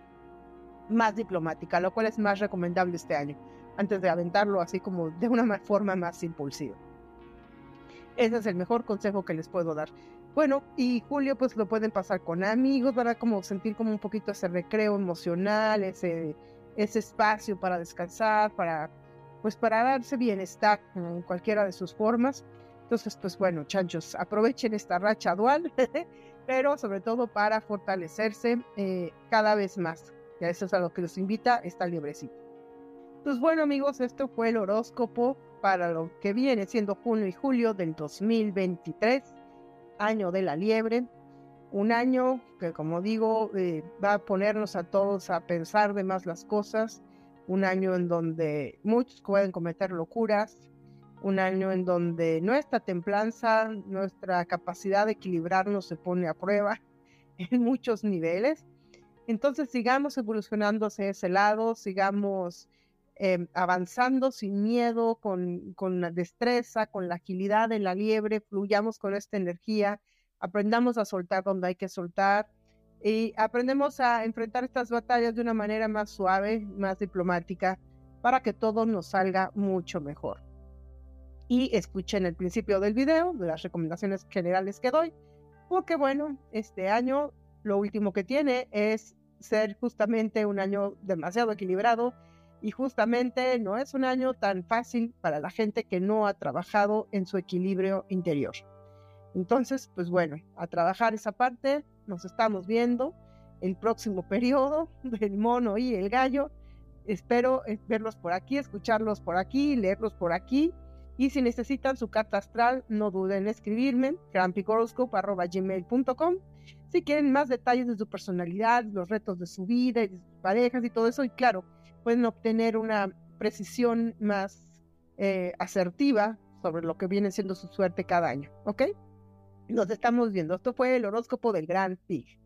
más diplomática, lo cual es más recomendable este año, antes de aventarlo así como de una forma más impulsiva. Ese es el mejor consejo que les puedo dar. Bueno, y julio pues lo pueden pasar con amigos, para como sentir como un poquito ese recreo emocional, ese, ese espacio para descansar, para pues para darse bienestar en cualquiera de sus formas. Entonces, pues bueno, chanchos, aprovechen esta racha dual, pero sobre todo para fortalecerse eh, cada vez más. Y eso es a lo que los invita esta librecita. Pues bueno amigos, esto fue el horóscopo para lo que viene siendo junio y julio del 2023, año de la liebre, un año que como digo eh, va a ponernos a todos a pensar de más las cosas, un año en donde muchos pueden cometer locuras, un año en donde nuestra templanza, nuestra capacidad de equilibrarnos se pone a prueba en muchos niveles. Entonces sigamos evolucionando hacia ese lado, sigamos Em, avanzando sin miedo, con, con la destreza, con la agilidad de la liebre, fluyamos con esta energía, aprendamos a soltar donde hay que soltar y aprendemos a enfrentar estas batallas de una manera más suave, más diplomática, para que todo nos salga mucho mejor. Y escuchen el principio del video, de las recomendaciones generales que doy, porque bueno, este año lo último que tiene es ser justamente un año demasiado equilibrado, y justamente no es un año tan fácil para la gente que no ha trabajado en su equilibrio interior. Entonces, pues bueno, a trabajar esa parte, nos estamos viendo el próximo periodo del mono y el gallo. Espero eh, verlos por aquí, escucharlos por aquí, leerlos por aquí. Y si necesitan su carta astral, no duden en escribirme, gmail.com Si quieren más detalles de su personalidad, los retos de su vida y de sus parejas y todo eso, y claro, pueden obtener una precisión más eh, asertiva sobre lo que viene siendo su suerte cada año. ¿Ok? Nos estamos viendo. Esto fue el horóscopo del Gran Pig.